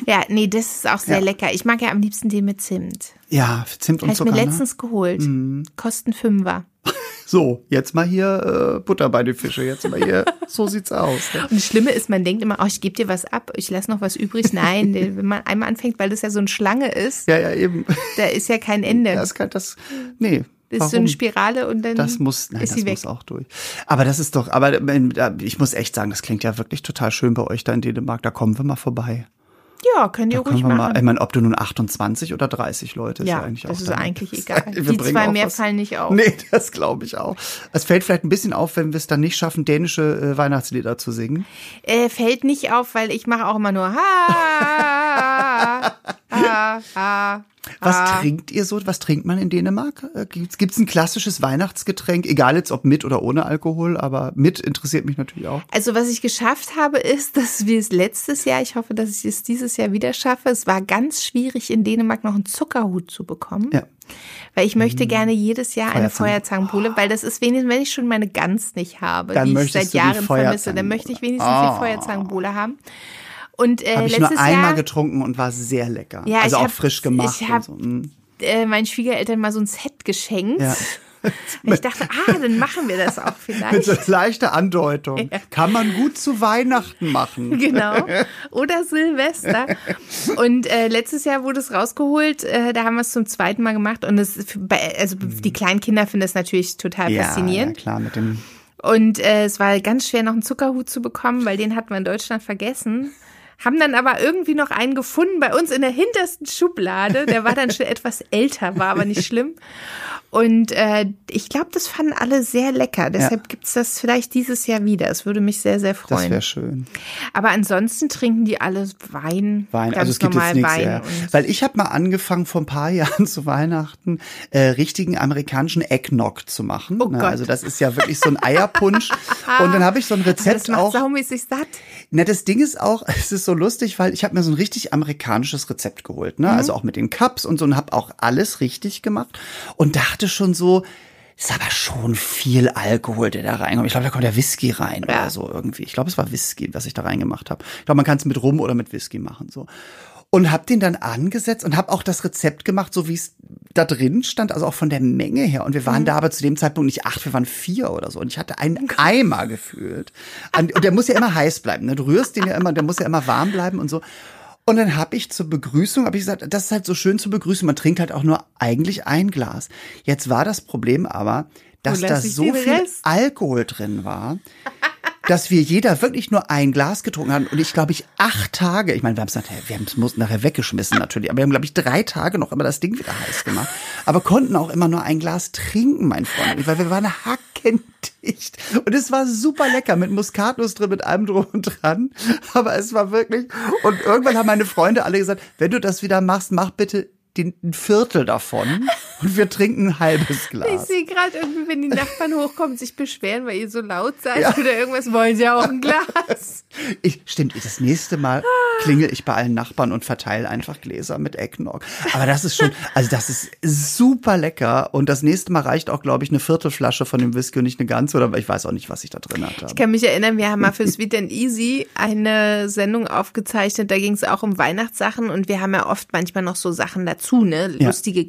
A: ja, nee, das ist auch sehr
B: Ja.
A: lecker. Ich mag ja am liebsten den mit Zimt.
B: Ja, Zimt und
A: Habe ich
B: Zucker.
A: mir
B: ne?
A: letztens geholt.
B: Mhm.
A: Kosten Fünfer.
B: So, jetzt mal hier äh, Butter bei den Fische. Jetzt mal hier, so sieht's aus. Ne?
A: Und das Schlimme ist, man denkt immer, oh, ich gebe dir was ab, ich lasse noch was übrig. Nein, wenn man einmal anfängt, weil das ja so eine Schlange ist,
B: Ja, ja, eben.
A: da ist ja kein Ende.
B: Das kann das. Nee.
A: das ist so
B: warum?
A: eine Spirale und dann
B: Das muss, nein,
A: ist
B: das
A: sie weg.
B: muss auch durch. Aber das ist doch, aber äh, ich muss echt sagen, das klingt ja wirklich total schön bei euch da in Dänemark. Da kommen wir mal vorbei.
A: Ja, könnt ihr
B: Da können
A: ruhig
B: wir mal,
A: machen.
B: ich meine, ob du nun 28 oder 30 Leute, ist ja,
A: ja,
B: eigentlich
A: das
B: auch
A: ist
B: dann-
A: eigentlich egal.
B: Wir
A: Die zwei mehr
B: was.
A: fallen nicht auf.
B: Nee, das glaube ich auch. Es fällt vielleicht ein bisschen auf, wenn wir es dann nicht schaffen, dänische äh, Weihnachtslieder zu singen.
A: Äh, fällt nicht auf, weil ich mache auch immer nur ha, ha, ha,
B: Was
A: ha.
B: trinkt ihr so? Was trinkt man in Dänemark? Äh, Gibt's, gibt's ein klassisches Weihnachtsgetränk? Egal jetzt ob mit oder ohne Alkohol, aber mit interessiert mich natürlich auch.
A: Also was ich geschafft habe, ist, dass wir es letztes Jahr, ich hoffe, dass ich es dieses Jahr wieder schaffe, es war ganz schwierig in Dänemark noch einen Zuckerhut zu bekommen.
B: Ja.
A: Weil ich möchte gerne jedes Jahr eine
B: Feuerzangen.
A: Feuerzangenbowle, weil das ist wenigstens, wenn ich schon meine Gans nicht habe,
B: Dann
A: die ich seit Jahren vermisse, dann möchte ich wenigstens
B: Oh.
A: die Feuerzangenbowle haben. Und äh,
B: Habe ich
A: letztes
B: nur einmal
A: Jahr
B: getrunken und war sehr lecker.
A: Ja,
B: also auch
A: hab-
B: frisch gemacht.
A: ich hab-
B: und so. mm.
A: äh, meinen Schwiegereltern mal so ein Set geschenkt.
B: Ja.
A: Und ich dachte, ah, dann machen wir das auch
B: Mit
A: vielleicht.
B: so leichter Andeutung. Kann man gut zu Weihnachten machen.
A: Genau. Oder Silvester. Und äh, letztes Jahr wurde es rausgeholt. Äh, da haben wir es zum zweiten Mal gemacht. Und es, also die kleinen Kinder finden das natürlich total
B: Ja, ja,
A: faszinierend.
B: klar, mit dem.
A: Und äh, es war ganz schwer, noch einen Zuckerhut zu bekommen, weil den hatten wir in Deutschland vergessen. Haben dann aber irgendwie noch einen gefunden bei uns in der hintersten Schublade. Der war dann schon etwas älter, war aber nicht schlimm. Und äh, ich glaube, das fanden alle sehr lecker. Deshalb gibt's das vielleicht dieses Jahr wieder. Es würde mich sehr, sehr
B: Das
A: freuen.
B: wäre schön.
A: Aber ansonsten trinken die alle Wein.
B: Wein, also es gibt jetzt nichts.
A: Wein.
B: Ja. Weil ich habe mal angefangen vor ein paar Jahren zu Weihnachten äh, richtigen amerikanischen Eggnog zu machen.
A: Oh
B: ne?
A: Gott.
B: Also das ist ja wirklich so ein Eierpunsch. Und dann habe ich so ein
A: das
B: Rezept
A: macht
B: auch.
A: saumäßig satt.
B: Na, das Ding ist auch, es ist so lustig, weil ich habe mir so ein richtig amerikanisches Rezept geholt, ne? Also auch mit den Cups und so und habe auch alles richtig gemacht und dachte schon so, ist aber schon viel Alkohol, der da reinkommt. Ich glaube, da kommt der Whisky rein
A: Ja.
B: oder so irgendwie. Ich glaube, es war Whisky, was ich da reingemacht habe. Ich glaube, man kann es mit Rum oder mit Whisky machen so. Und habe den dann angesetzt und habe auch das Rezept gemacht, so wie es da drin stand, also auch von der Menge her. Und wir waren da aber zu dem Zeitpunkt nicht acht, wir waren vier oder so. Und ich hatte einen Eimer gefühlt. Und der muss ja immer heiß bleiben. Ne? Du rührst den ja immer, der muss ja immer warm bleiben und so. Und dann habe ich zur Begrüßung, habe ich gesagt, das ist halt so schön zur Begrüßung. Man trinkt halt auch nur eigentlich ein Glas. Jetzt war das Problem aber, dass da so viel
A: Rest?
B: Alkohol drin war, dass wir jeder wirklich nur ein Glas getrunken haben. Und ich glaube, ich acht Tage, ich meine, wir haben es nachher, wir haben es nachher weggeschmissen natürlich, aber wir haben, glaube ich, drei Tage noch immer das Ding wieder heiß gemacht. Aber konnten auch immer nur ein Glas trinken, mein Freund, weil wir waren hackendicht. Und es war super lecker mit Muskatnuss drin, mit allem drum und dran. Aber es war wirklich, und irgendwann haben meine Freunde alle gesagt, wenn du das wieder machst, mach bitte den, Viertel davon und wir trinken ein halbes
A: Ich
B: Glas.
A: sehe gerade irgendwie, wenn die Nachbarn hochkommen, sich beschweren, weil ihr so laut seid
B: Ja.
A: oder irgendwas, wollen sie auch ein Glas.
B: Ich, stimmt, das nächste Mal klingel ich bei allen Nachbarn und verteile einfach Gläser mit Eggnog. Aber das ist schon, also das ist super lecker. Und das nächste Mal reicht auch, glaube ich, eine Viertelflasche von dem Whisky und nicht eine ganze. Oder ich weiß auch nicht, was ich da drin hatte.
A: Ich kann mich erinnern, wir haben mal für Sweet and Easy eine Sendung aufgezeichnet, da ging es auch um Weihnachtssachen und wir haben ja oft manchmal noch so Sachen dazu, ne?
B: Ja.
A: Lustige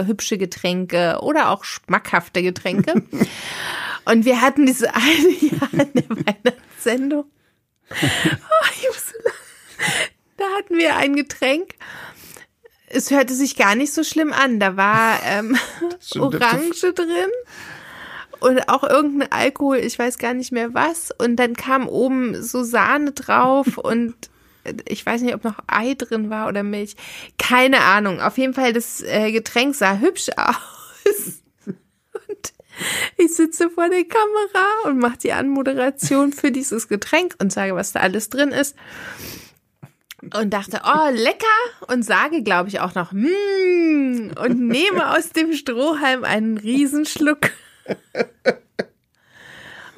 A: Getränke, hübsche Getränke oder auch schmackhafte Getränke. und wir hatten diese eine Jahr in der Weihnachtssendung. Oh, ich muss da hatten wir ein Getränk. Es hörte sich gar nicht so schlimm an. Da war ähm, Orange drin und auch irgendein Alkohol, ich weiß gar nicht mehr was. Und dann kam oben so Sahne drauf und ich weiß nicht, ob noch Ei drin war oder Milch. Keine Ahnung. Auf jeden Fall, das äh, Getränk sah hübsch aus. Und ich sitze vor der Kamera und mache die Anmoderation für dieses Getränk und sage, was da alles drin ist. Und dachte, oh, lecker. Und sage, glaube ich, auch noch, mm, und nehme aus dem Strohhalm einen Riesenschluck.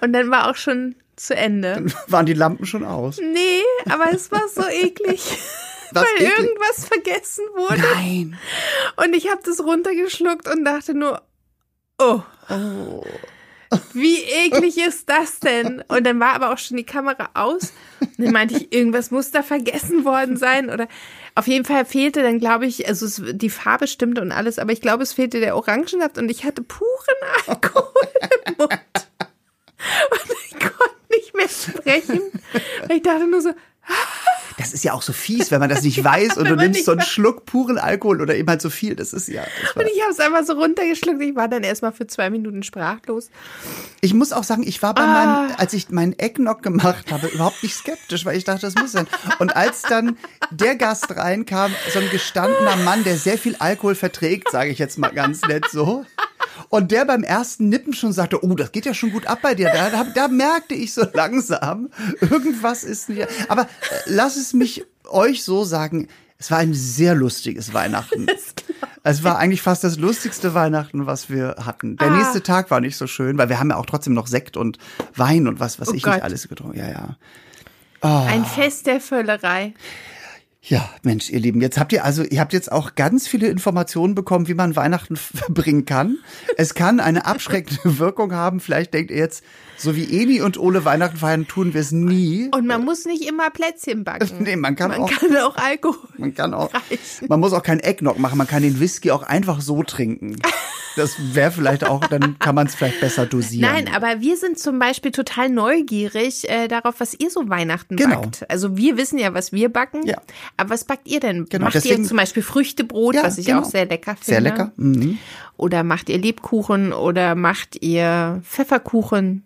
A: Und dann war auch schon zu Ende.
B: Waren die Lampen schon aus?
A: Nee, aber es war so eklig.
B: Was
A: weil
B: eklig?
A: irgendwas vergessen wurde.
B: Nein.
A: Und ich habe das runtergeschluckt und dachte nur, oh. Wie eklig ist das denn? Und dann war aber auch schon die Kamera aus. Und dann meinte ich, irgendwas muss da vergessen worden sein. Oder auf jeden Fall fehlte dann, glaube ich, also es, die Farbe stimmte und alles, aber ich glaube, es fehlte der Orangensaft und ich hatte puren Alkohol im Mund. Und nicht mehr sprechen. Ich dachte nur so,
B: Das ist ja auch so fies, wenn man das nicht weiß und du nimmst so einen. Schluck puren Alkohol oder eben halt so viel. Das ist ja. Das
A: und ich habe es einfach so runtergeschluckt. Ich war dann erstmal für zwei Minuten sprachlos.
B: ich muss auch sagen, ich war bei
A: Ah.
B: meinem, als ich meinen Eggnog gemacht habe, überhaupt nicht skeptisch, weil ich dachte, das muss sein. Und als dann der Gast reinkam, so ein gestandener Mann, der sehr viel Alkohol verträgt, sage ich jetzt mal ganz nett so. Und der beim ersten Nippen schon sagte, oh, das geht ja schon gut ab bei dir. Da, da, da merkte ich so langsam, irgendwas ist nicht. Aber äh, lass es mich euch so sagen, es war ein sehr lustiges Weihnachten. Es war eigentlich fast das lustigste Weihnachten, was wir hatten. Der
A: Ah.
B: nächste Tag war nicht so schön, weil wir haben ja auch trotzdem noch Sekt und Wein und was, was
A: Oh
B: ich
A: Gott.
B: nicht alles getrunken. Ja, ja. Ah.
A: Ein Fest der Völlerei.
B: Ja, Mensch, ihr Lieben, jetzt habt ihr also, ihr habt jetzt auch ganz viele Informationen bekommen, wie man Weihnachten verbringen kann. Es kann eine abschreckende Wirkung haben. Vielleicht denkt ihr jetzt, so wie Eni und Ole Weihnachten feiern, tun wir es nie.
A: Und man muss nicht immer Plätzchen backen.
B: Nee, man kann
A: man
B: auch-
A: kann auch Alkohol.
B: Man kann auch,
A: reichen.
B: man muss auch kein Eggnog machen, man kann den Whisky auch einfach so trinken. Das wäre vielleicht auch, dann kann man es vielleicht besser dosieren.
A: Nein, aber wir sind zum Beispiel total neugierig äh, darauf, was ihr so Weihnachten
B: Genau.
A: backt. Also wir wissen ja, was wir backen.
B: Ja.
A: Aber was backt ihr denn?
B: Genau,
A: macht
B: deswegen-
A: ihr zum Beispiel Früchtebrot,
B: Ja,
A: was ich
B: genau.
A: auch sehr lecker finde?
B: Sehr lecker. Mhm.
A: Oder macht ihr Lebkuchen oder macht ihr Pfefferkuchen?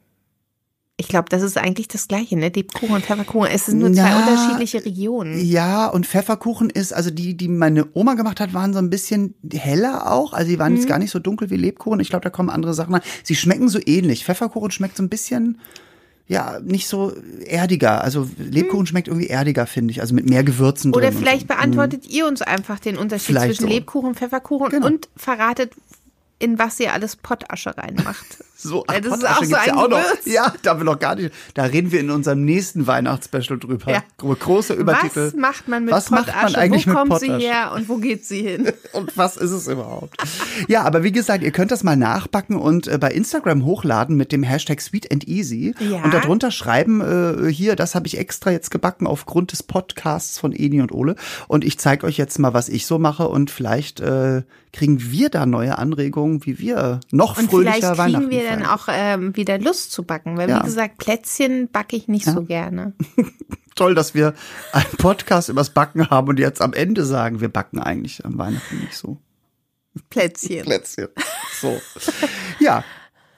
A: Ich glaube, das ist eigentlich das Gleiche, ne? Lebkuchen und Pfefferkuchen. Es sind nur zwei unterschiedliche Regionen.
B: Ja, und Pfefferkuchen ist, also die, die meine Oma gemacht hat, waren so ein bisschen heller auch. Also die waren
A: Mhm.
B: jetzt gar nicht so dunkel wie Lebkuchen. Ich glaube, da kommen andere Sachen rein. Sie schmecken so ähnlich. Pfefferkuchen schmeckt so ein bisschen, ja, nicht so erdiger. Also Lebkuchen schmeckt irgendwie erdiger, finde ich. Also mit mehr Gewürzen
A: Mhm. Oder
B: drin. und
A: vielleicht
B: so.
A: beantwortet ihr uns einfach den Unterschied
B: Vielleicht
A: zwischen
B: so.
A: Lebkuchen, Pfefferkuchen
B: Genau.
A: und verratet, in was ihr alles Pottasche reinmacht.
B: So,
A: Weil das ist
B: Pottasche
A: auch so
B: ja auch noch. Ja, da wir noch gar nicht. Da reden wir in unserem nächsten Weihnachtsspecial drüber.
A: Ja.
B: Gro- Großer Übertitel.
A: Was macht man mit
B: Was macht man
A: Pottasche?
B: eigentlich
A: Wo
B: mit
A: kommt
B: Pottasche?
A: sie her und wo geht sie hin?
B: Und was ist es überhaupt? Ja, aber wie gesagt, ihr könnt das mal nachbacken und äh, bei Instagram hochladen mit dem Hashtag Sweet and Easy
A: Ja.
B: und darunter schreiben, äh, hier, das habe ich extra jetzt gebacken aufgrund des Podcasts von Eni und Ole und ich zeige euch jetzt mal, was ich so mache und vielleicht äh, kriegen wir da neue Anregungen, wie wir noch
A: Und
B: fröhlicher
A: vielleicht
B: Weihnachten
A: kriegen wir dann auch ähm, wieder Lust zu backen. Weil,
B: Ja.
A: wie gesagt, Plätzchen backe ich nicht so gerne.
B: toll, dass wir einen Podcast übers Backen haben und jetzt am Ende sagen, wir backen eigentlich am Weihnachten nicht so.
A: Plätzchen.
B: Plätzchen. So. Ja,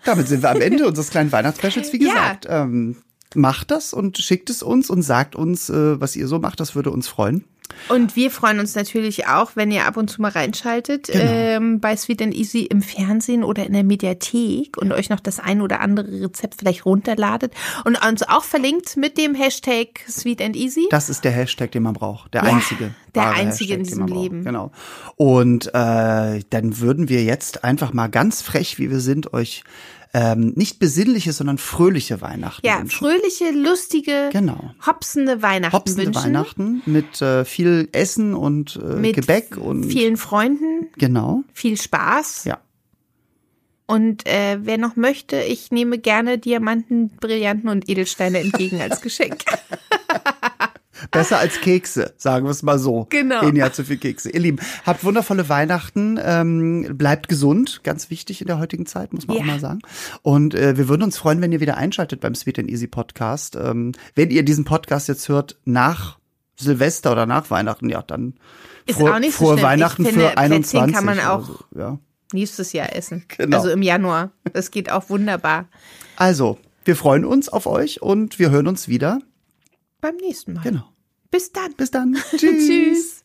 B: damit sind wir am Ende unseres kleinen Weihnachtsspecials. Wie
A: Ja.
B: gesagt, ähm, macht das und schickt es uns und sagt uns, äh, was ihr so macht. Das würde uns freuen.
A: Und wir freuen uns natürlich auch, wenn ihr ab und zu mal reinschaltet
B: Genau.
A: ähm, bei Sweet and Easy im Fernsehen oder in der Mediathek und euch noch das ein oder andere Rezept vielleicht runterladet und uns auch verlinkt mit dem Hashtag Sweet and Easy.
B: Das ist der Hashtag, den man braucht. Der
A: Ja,
B: einzige.
A: der einzige in
B: den
A: diesem. Leben.
B: Genau. Und äh, dann würden wir jetzt einfach mal ganz frech, wie wir sind, euch ähm, nicht besinnliche, sondern fröhliche Weihnachten
A: ja,
B: wünschen.
A: fröhliche, lustige,
B: Genau.
A: hopsende Weihnachten
B: Hopsende
A: wünschen.
B: Weihnachten mit äh, viel Essen und äh,
A: Mit
B: Gebäck und
A: vielen Freunden,
B: genau.
A: viel Spaß.
B: Ja.
A: Und äh, wer noch möchte, ich nehme gerne Diamanten, Brillanten und Edelsteine entgegen als Geschenk.
B: Besser als Kekse, sagen wir es mal so.
A: Genau.
B: Eni hat zu viel Kekse. Ihr Lieben, habt wundervolle Weihnachten, ähm, bleibt gesund, ganz wichtig in der heutigen Zeit, muss man
A: Ja.
B: auch mal sagen. Und äh, wir würden uns freuen, wenn ihr wieder einschaltet beim Sweet and Easy Podcast. Ähm, wenn ihr diesen Podcast jetzt hört nach Silvester oder nach Weihnachten, ja, dann
A: Ist
B: frohe,
A: auch nicht so
B: frohe
A: schlimm. Ich
B: Weihnachten
A: finde,
B: für
A: Plätzchen
B: 21.
A: kann man auch-
B: so, ja.
A: Nächstes Jahr essen.
B: Genau.
A: Also im Januar. Das geht auch wunderbar.
B: Also, wir freuen uns auf euch und wir hören uns wieder.
A: Beim nächsten Mal.
B: Genau.
A: Bis dann.
B: Bis dann.
A: Tschüss.